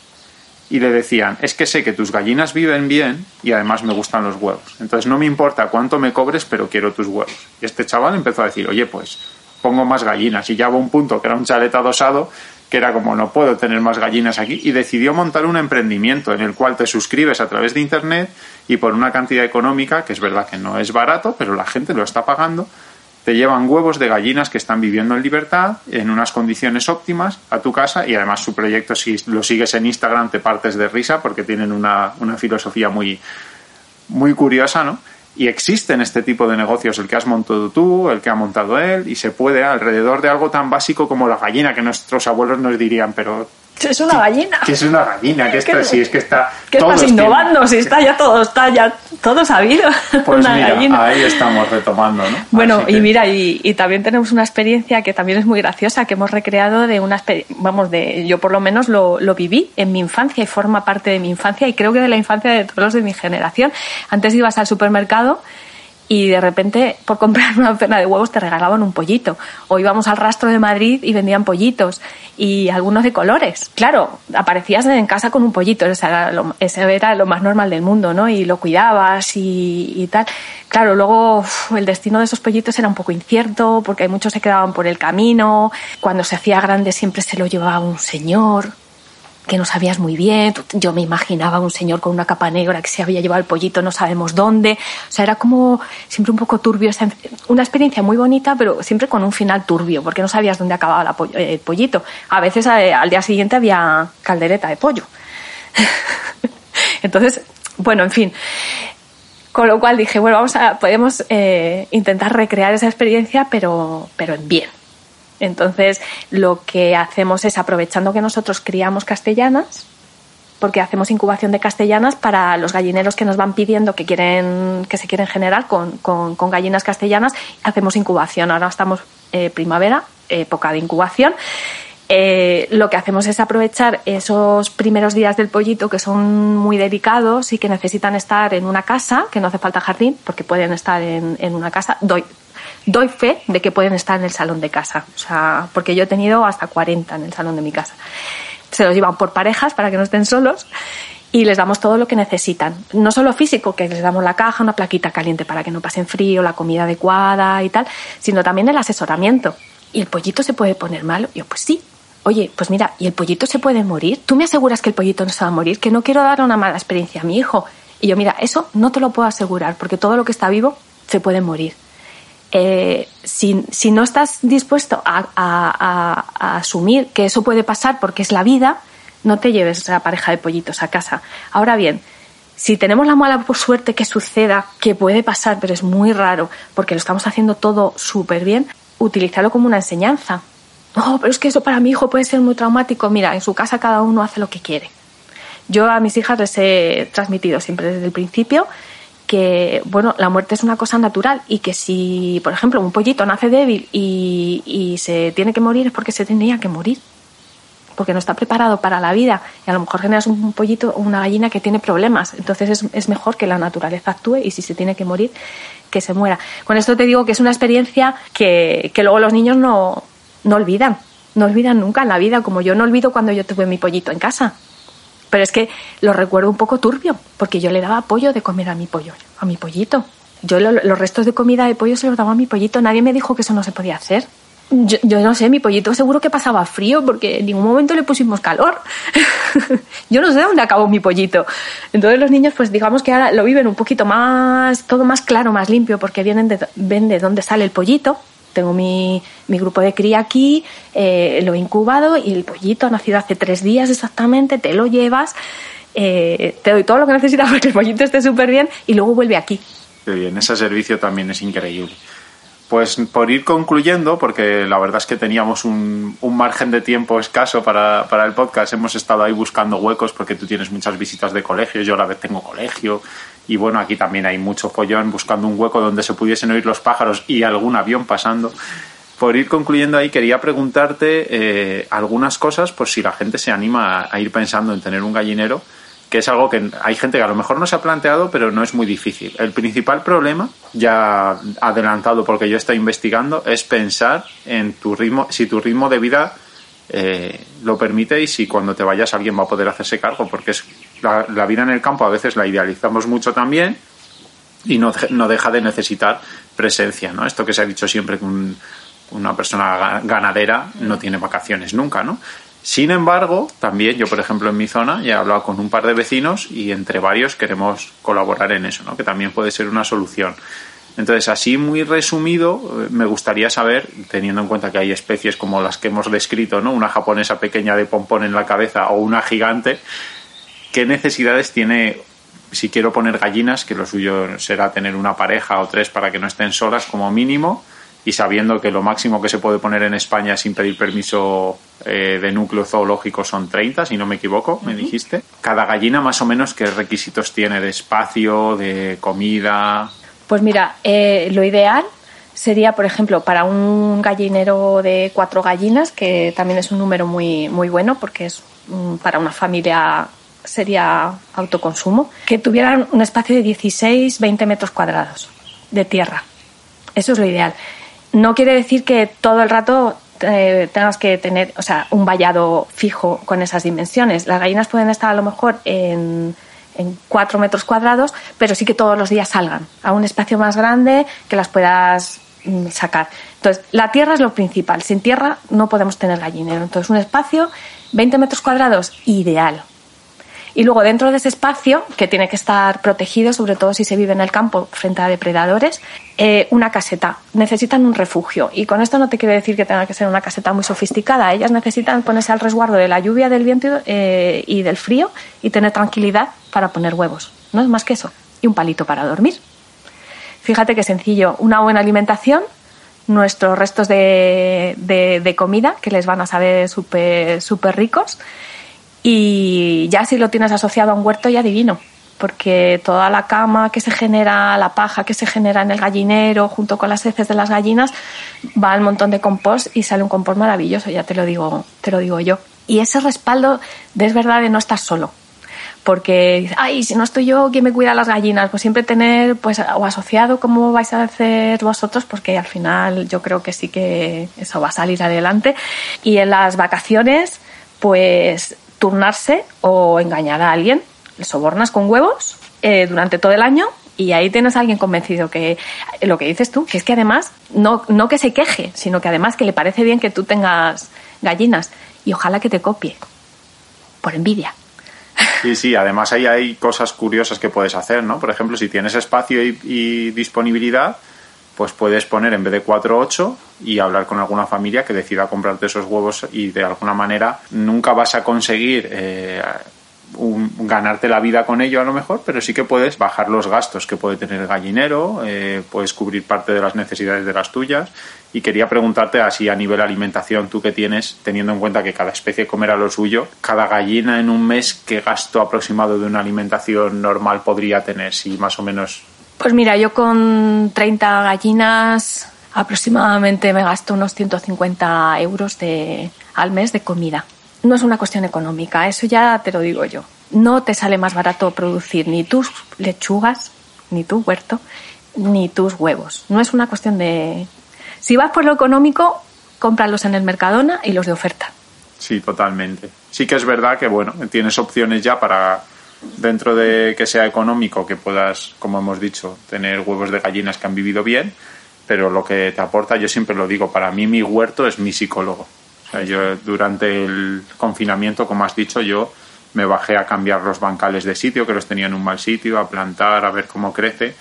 Y le decían, es que sé que tus gallinas viven bien y además me gustan los huevos. Entonces no me importa cuánto me cobres, pero quiero tus huevos. Y este chaval empezó a decir, oye, pues pongo más gallinas. Y ya hubo un punto que era un chalet adosado que era como no puedo tener más gallinas aquí, y decidió montar un emprendimiento en el cual te suscribes a través de Internet y por una cantidad económica, que es verdad que no es barato, pero la gente lo está pagando, te llevan huevos de gallinas que están viviendo en libertad, en unas condiciones óptimas, a tu casa y además su proyecto, si lo sigues en Instagram, te partes de risa porque tienen una, una filosofía muy, muy curiosa, ¿no? Y existen este tipo de negocios, el que has montado tú, el que ha montado él, y se puede alrededor de algo tan básico como la gallina, que nuestros abuelos nos dirían, pero es una gallina. Que es una gallina, que esto sí, es que está. ¿Qué estás innovando? Si está ya todo, está ya todo sabido. Pues mira, ahí estamos retomando, ¿no? Bueno, y mira, y, y, también tenemos una experiencia que también es muy graciosa, que hemos recreado de una vamos, de yo por lo menos lo, lo viví en mi infancia y forma parte de mi infancia y creo que de la infancia de todos los de mi generación. Antes ibas al supermercado y de repente por comprar una docena de huevos te regalaban un pollito. O íbamos al rastro de Madrid y vendían pollitos y algunos de colores. Claro, aparecías en casa con un pollito, ese era lo, era lo más normal del mundo, ¿no? Y lo cuidabas y, tal. Claro, luego el destino de esos pollitos era un poco incierto porque muchos se quedaban por el camino. Cuando se hacía grande siempre se lo llevaba un señor que no sabías muy bien. Yo me imaginaba un señor con una capa negra que se había llevado el pollito no sabemos dónde. O sea, era como siempre un poco turbio. Una experiencia muy bonita, pero siempre con un final turbio, porque no sabías dónde acababa el pollito. A veces eh, al día siguiente había caldereta de pollo. Entonces, bueno, en fin. Con lo cual dije, bueno, vamos a, podemos eh, intentar recrear esa experiencia, pero, pero en bien. Entonces, lo que hacemos es, aprovechando que nosotros criamos castellanas, porque hacemos incubación de castellanas para los gallineros que nos van pidiendo que quieren que se quieren generar con, con, gallinas castellanas hacemos incubación ahora estamos eh, primavera época de incubación eh, lo que hacemos es aprovechar esos primeros días del pollito que son muy delicados y que necesitan estar en una casa, que no hace falta jardín, porque pueden estar en, en una casa. Doy, doy fe de que pueden estar en el salón de casa. O sea, porque yo he tenido hasta 40 en el salón de mi casa. Se los llevan por parejas para que no estén solos y les damos todo lo que necesitan. No solo físico, que les damos la caja, una plaquita caliente para que no pasen frío, la comida adecuada y tal, sino también el asesoramiento. ¿Y el pollito se puede poner malo? Yo, pues sí. Oye, pues mira, ¿y el pollito se puede morir? ¿Tú me aseguras que el pollito no se va a morir? Que no quiero dar una mala experiencia a mi hijo. Y yo, mira, eso no te lo puedo asegurar, porque todo lo que está vivo se puede morir. Eh, si, no estás dispuesto a, asumir que eso puede pasar porque es la vida, no te lleves a pareja de pollitos a casa. Ahora bien, si tenemos la mala suerte que suceda, que puede pasar, pero es muy raro, porque lo estamos haciendo todo súper bien, utilizarlo como una enseñanza. No, pero es que eso para mi hijo puede ser muy traumático. Mira, en su casa cada uno hace lo que quiere. Yo a mis hijas les he transmitido siempre desde el principio que bueno, la muerte es una cosa natural y que si, por ejemplo, un pollito nace débil y, y, se tiene que morir es porque se tenía que morir, porque no está preparado para la vida y a lo mejor generas un pollito o una gallina que tiene problemas, entonces es, es mejor que la naturaleza actúe y si se tiene que morir, que se muera. Con esto te digo que es una experiencia que, que luego los niños no, no olvidan no olvidan nunca en la vida, como yo no olvido cuando yo tuve mi pollito en casa. Pero es que lo recuerdo un poco turbio, porque yo le daba pollo de comer a mi pollo, a mi pollito. Yo los restos de comida de pollo se los daba a mi pollito. Nadie me dijo que eso no se podía hacer. Yo, no sé, mi pollito seguro que pasaba frío porque en ningún momento le pusimos calor. yo no sé dónde acabó mi pollito. Entonces los niños, pues digamos que ahora lo viven un poquito más, todo más claro, más limpio, porque vienen de, ven de dónde sale el pollito. Tengo mi, mi grupo de cría aquí, eh, lo he incubado y el pollito ha nacido hace tres días exactamente, te lo llevas, eh, te doy todo lo que necesitas para que el pollito esté súper bien y luego vuelve aquí. Qué bien, ese servicio también es increíble. Pues por ir concluyendo, porque la verdad es que teníamos un, margen de tiempo escaso para, el podcast, hemos estado ahí buscando huecos porque tú tienes muchas visitas de colegios, yo a la vez tengo colegio y bueno, aquí también hay mucho follón buscando un hueco donde se pudiesen oír los pájaros y algún avión pasando. Por ir concluyendo ahí, quería preguntarte eh, algunas cosas por si la gente se anima a ir pensando en tener un gallinero que es algo que hay gente que a lo mejor no se ha planteado, pero no es muy difícil. El principal problema, ya adelantado porque yo estoy investigando, es pensar en tu ritmo, si tu ritmo de vida eh, lo permite y si cuando te vayas alguien va a poder hacerse cargo, porque es la, vida en el campo a veces la idealizamos mucho también y no, no deja de necesitar presencia, ¿no? Esto que se ha dicho siempre que una persona ganadera no tiene vacaciones nunca, ¿no? Sin embargo, también yo, por ejemplo, en mi zona ya he hablado con un par de vecinos y entre varios queremos colaborar en eso, ¿no? que también puede ser una solución. Entonces, así muy resumido, eh, me gustaría saber, teniendo en cuenta que hay especies como las que hemos descrito, ¿no? una japonesa pequeña de pompón en la cabeza o una gigante, ¿qué necesidades tiene si quiero poner gallinas, que lo suyo será tener una pareja o tres para que no estén solas como mínimo? y sabiendo que lo máximo que se puede poner en España sin pedir permiso eh, de núcleo zoológico son 30, si no me equivoco, me dijiste. Cada gallina más o menos qué requisitos tiene de espacio, de comida. Pues mira, eh, lo ideal sería, por ejemplo, para un gallinero de cuatro gallinas, que también es un número muy, muy bueno porque es para una familia sería autoconsumo, que tuvieran un espacio de 16-20 metros cuadrados de tierra. Eso es lo ideal. No quiere decir que todo el rato eh, tengas que tener, o sea, un vallado fijo con esas dimensiones. Las gallinas pueden estar a lo mejor en, en 4 metros cuadrados, pero sí que todos los días salgan a un espacio más grande que las puedas mm, sacar. Entonces, la tierra es lo principal. Sin tierra no podemos tener gallinero. Entonces, un espacio, 20 metros cuadrados, ideal. Y luego dentro de ese espacio, que tiene que estar protegido, sobre todo si se vive en el campo frente a depredadores, eh, una caseta. Necesitan un refugio. Y con esto no te quiero decir que tenga que ser una caseta muy sofisticada. Ellas necesitan ponerse al resguardo de la lluvia, del viento eh, y del frío y tener tranquilidad para poner huevos. No es más que eso. Y un palito para dormir. Fíjate qué sencillo. Una buena alimentación, nuestros restos de, de comida, que les van a saber súper ricos y ya si lo tienes asociado a un huerto ya divino, porque toda la cama que se genera, la paja que se genera en el gallinero junto con las heces de las gallinas, va al montón de compost y sale un compost maravilloso, ya te lo digo, te lo digo yo. Y ese respaldo es verdad de no estar solo, porque ay si no estoy yo quién me cuida las gallinas pues siempre tener pues o asociado como vais a hacer vosotros porque al final yo creo que sí que eso va a salir adelante. Y en las vacaciones pues turnarse o engañar a alguien. Le sobornas con huevos eh, durante todo el año y ahí tienes a alguien convencido que lo que dices tú, que es que además, no, no que se queje, sino que además que le parece bien que tú tengas gallinas y ojalá que te copie, por envidia. Sí, sí, además ahí hay cosas curiosas que puedes hacer, ¿no? Por ejemplo, si tienes espacio y disponibilidad, pues puedes poner en vez de 4 8 y hablar con alguna familia que decida comprarte esos huevos y de alguna manera nunca vas a conseguir eh, ganarte la vida con ello a lo mejor, pero sí que puedes bajar los gastos que puede tener el gallinero, eh, puedes cubrir parte de las necesidades de las tuyas y quería preguntarte así a nivel alimentación, tú que tienes, teniendo en cuenta que cada especie comerá lo suyo, cada gallina en un mes, ¿qué gasto aproximado de una alimentación normal podría tener? Si más o menos pues mira, yo con 30 gallinas aproximadamente me gasto unos 150 euros de, al mes de comida. No es una cuestión económica, eso ya te lo digo yo. No te sale más barato producir ni tus lechugas, ni tu huerto, ni tus huevos. No es una cuestión de... Si vas por lo económico, cómpralos en el Mercadona y los de oferta. Sí, totalmente. Sí que es verdad que, bueno, tienes opciones ya para, dentro de que sea económico, que puedas, como hemos dicho, tener huevos de gallinas que han vivido bien, pero lo que te aporta, yo siempre lo digo, para mí mi huerto es mi psicólogo. O sea, yo durante el confinamiento, como has dicho, yo me bajé a cambiar los bancales de sitio, que los tenía en un mal sitio, a plantar, a ver cómo crece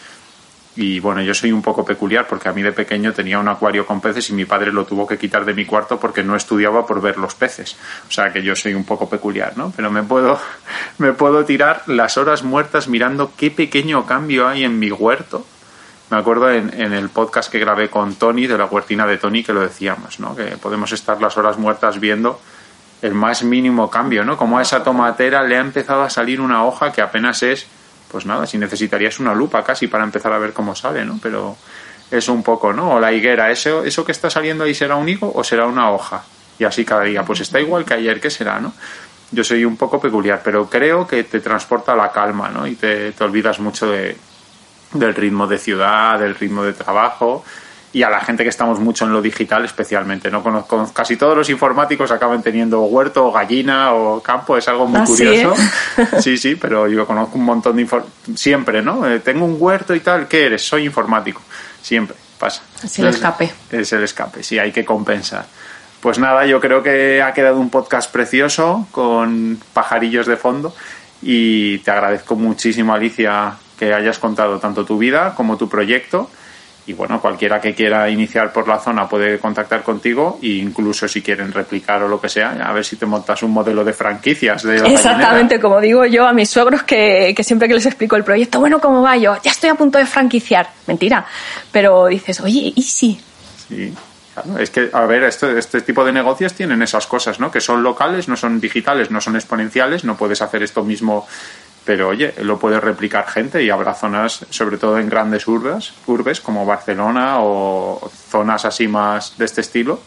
y bueno, yo soy un poco peculiar porque a mí de pequeño tenía un acuario con peces y mi padre lo tuvo que quitar de mi cuarto porque no estudiaba por ver los peces. O sea que yo soy un poco peculiar, ¿no? Pero me puedo, me puedo tirar las horas muertas mirando qué pequeño cambio hay en mi huerto. Me acuerdo en, en el podcast que grabé con Tony, de la huertina de Tony, que lo decíamos, ¿no? Que podemos estar las horas muertas viendo el más mínimo cambio, ¿no? Como a esa tomatera le ha empezado a salir una hoja que apenas es pues nada, si necesitarías una lupa casi para empezar a ver cómo sale, ¿no? Pero eso un poco, ¿no? O la higuera, ¿eso, eso que está saliendo ahí será un higo o será una hoja? Y así cada día, pues está igual que ayer, ¿qué será, no? Yo soy un poco peculiar, pero creo que te transporta la calma, ¿no? Y te, te olvidas mucho de, del ritmo de ciudad, del ritmo de trabajo y a la gente que estamos mucho en lo digital especialmente. ¿no? Conozco, casi todos los informáticos acaban teniendo huerto o gallina o campo, es algo muy ah, curioso. ¿eh? ¿sí? ¿sí? pero yo conozco un montón de siempre, ¿no? Eh, tengo un huerto y tal, ¿qué eres? Soy informático. Siempre pasa. Es el escape. Es el escape, sí, hay que compensar. Pues nada, yo creo que ha quedado un podcast precioso con pajarillos de fondo y te agradezco muchísimo, Alicia, que hayas contado tanto tu vida como tu proyecto y bueno, cualquiera que quiera iniciar por la zona puede contactar contigo e incluso si quieren replicar o lo que sea, a ver si te montas un modelo de franquicias. De Exactamente, como digo yo a mis suegros que, que, siempre que les explico el proyecto, bueno, ¿cómo va yo? Ya estoy a punto de franquiciar. Mentira. Pero dices, oye, ¿y si? Sí. Es que, a ver, este, este tipo de negocios tienen esas cosas, ¿no? Que son locales, no son digitales, no son exponenciales, no puedes hacer esto mismo pero oye, lo puede replicar gente y habrá zonas, sobre todo en grandes urbes, urbes como Barcelona o zonas así más de este estilo,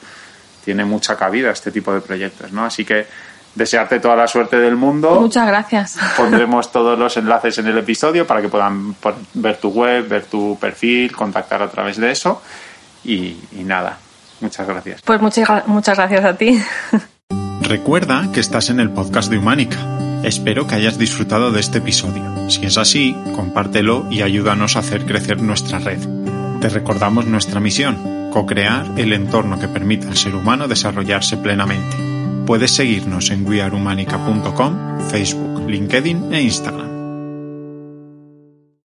tiene mucha cabida este tipo de proyectos, ¿no? Así que desearte toda la suerte del mundo. Muchas gracias. Pondremos todos los enlaces en el episodio para que puedan ver tu web, ver tu perfil, contactar a través de eso y, nada. Muchas gracias. Pues muchas, muchas gracias a ti. Recuerda que estás en el podcast de Humánica Espero que hayas disfrutado de este episodio. Si es así, compártelo y ayúdanos a hacer crecer nuestra red. Te recordamos nuestra misión, co-crear el entorno que permita al ser humano desarrollarse plenamente. Puedes seguirnos en wearehumanica.com, Facebook, LinkedIn e Instagram.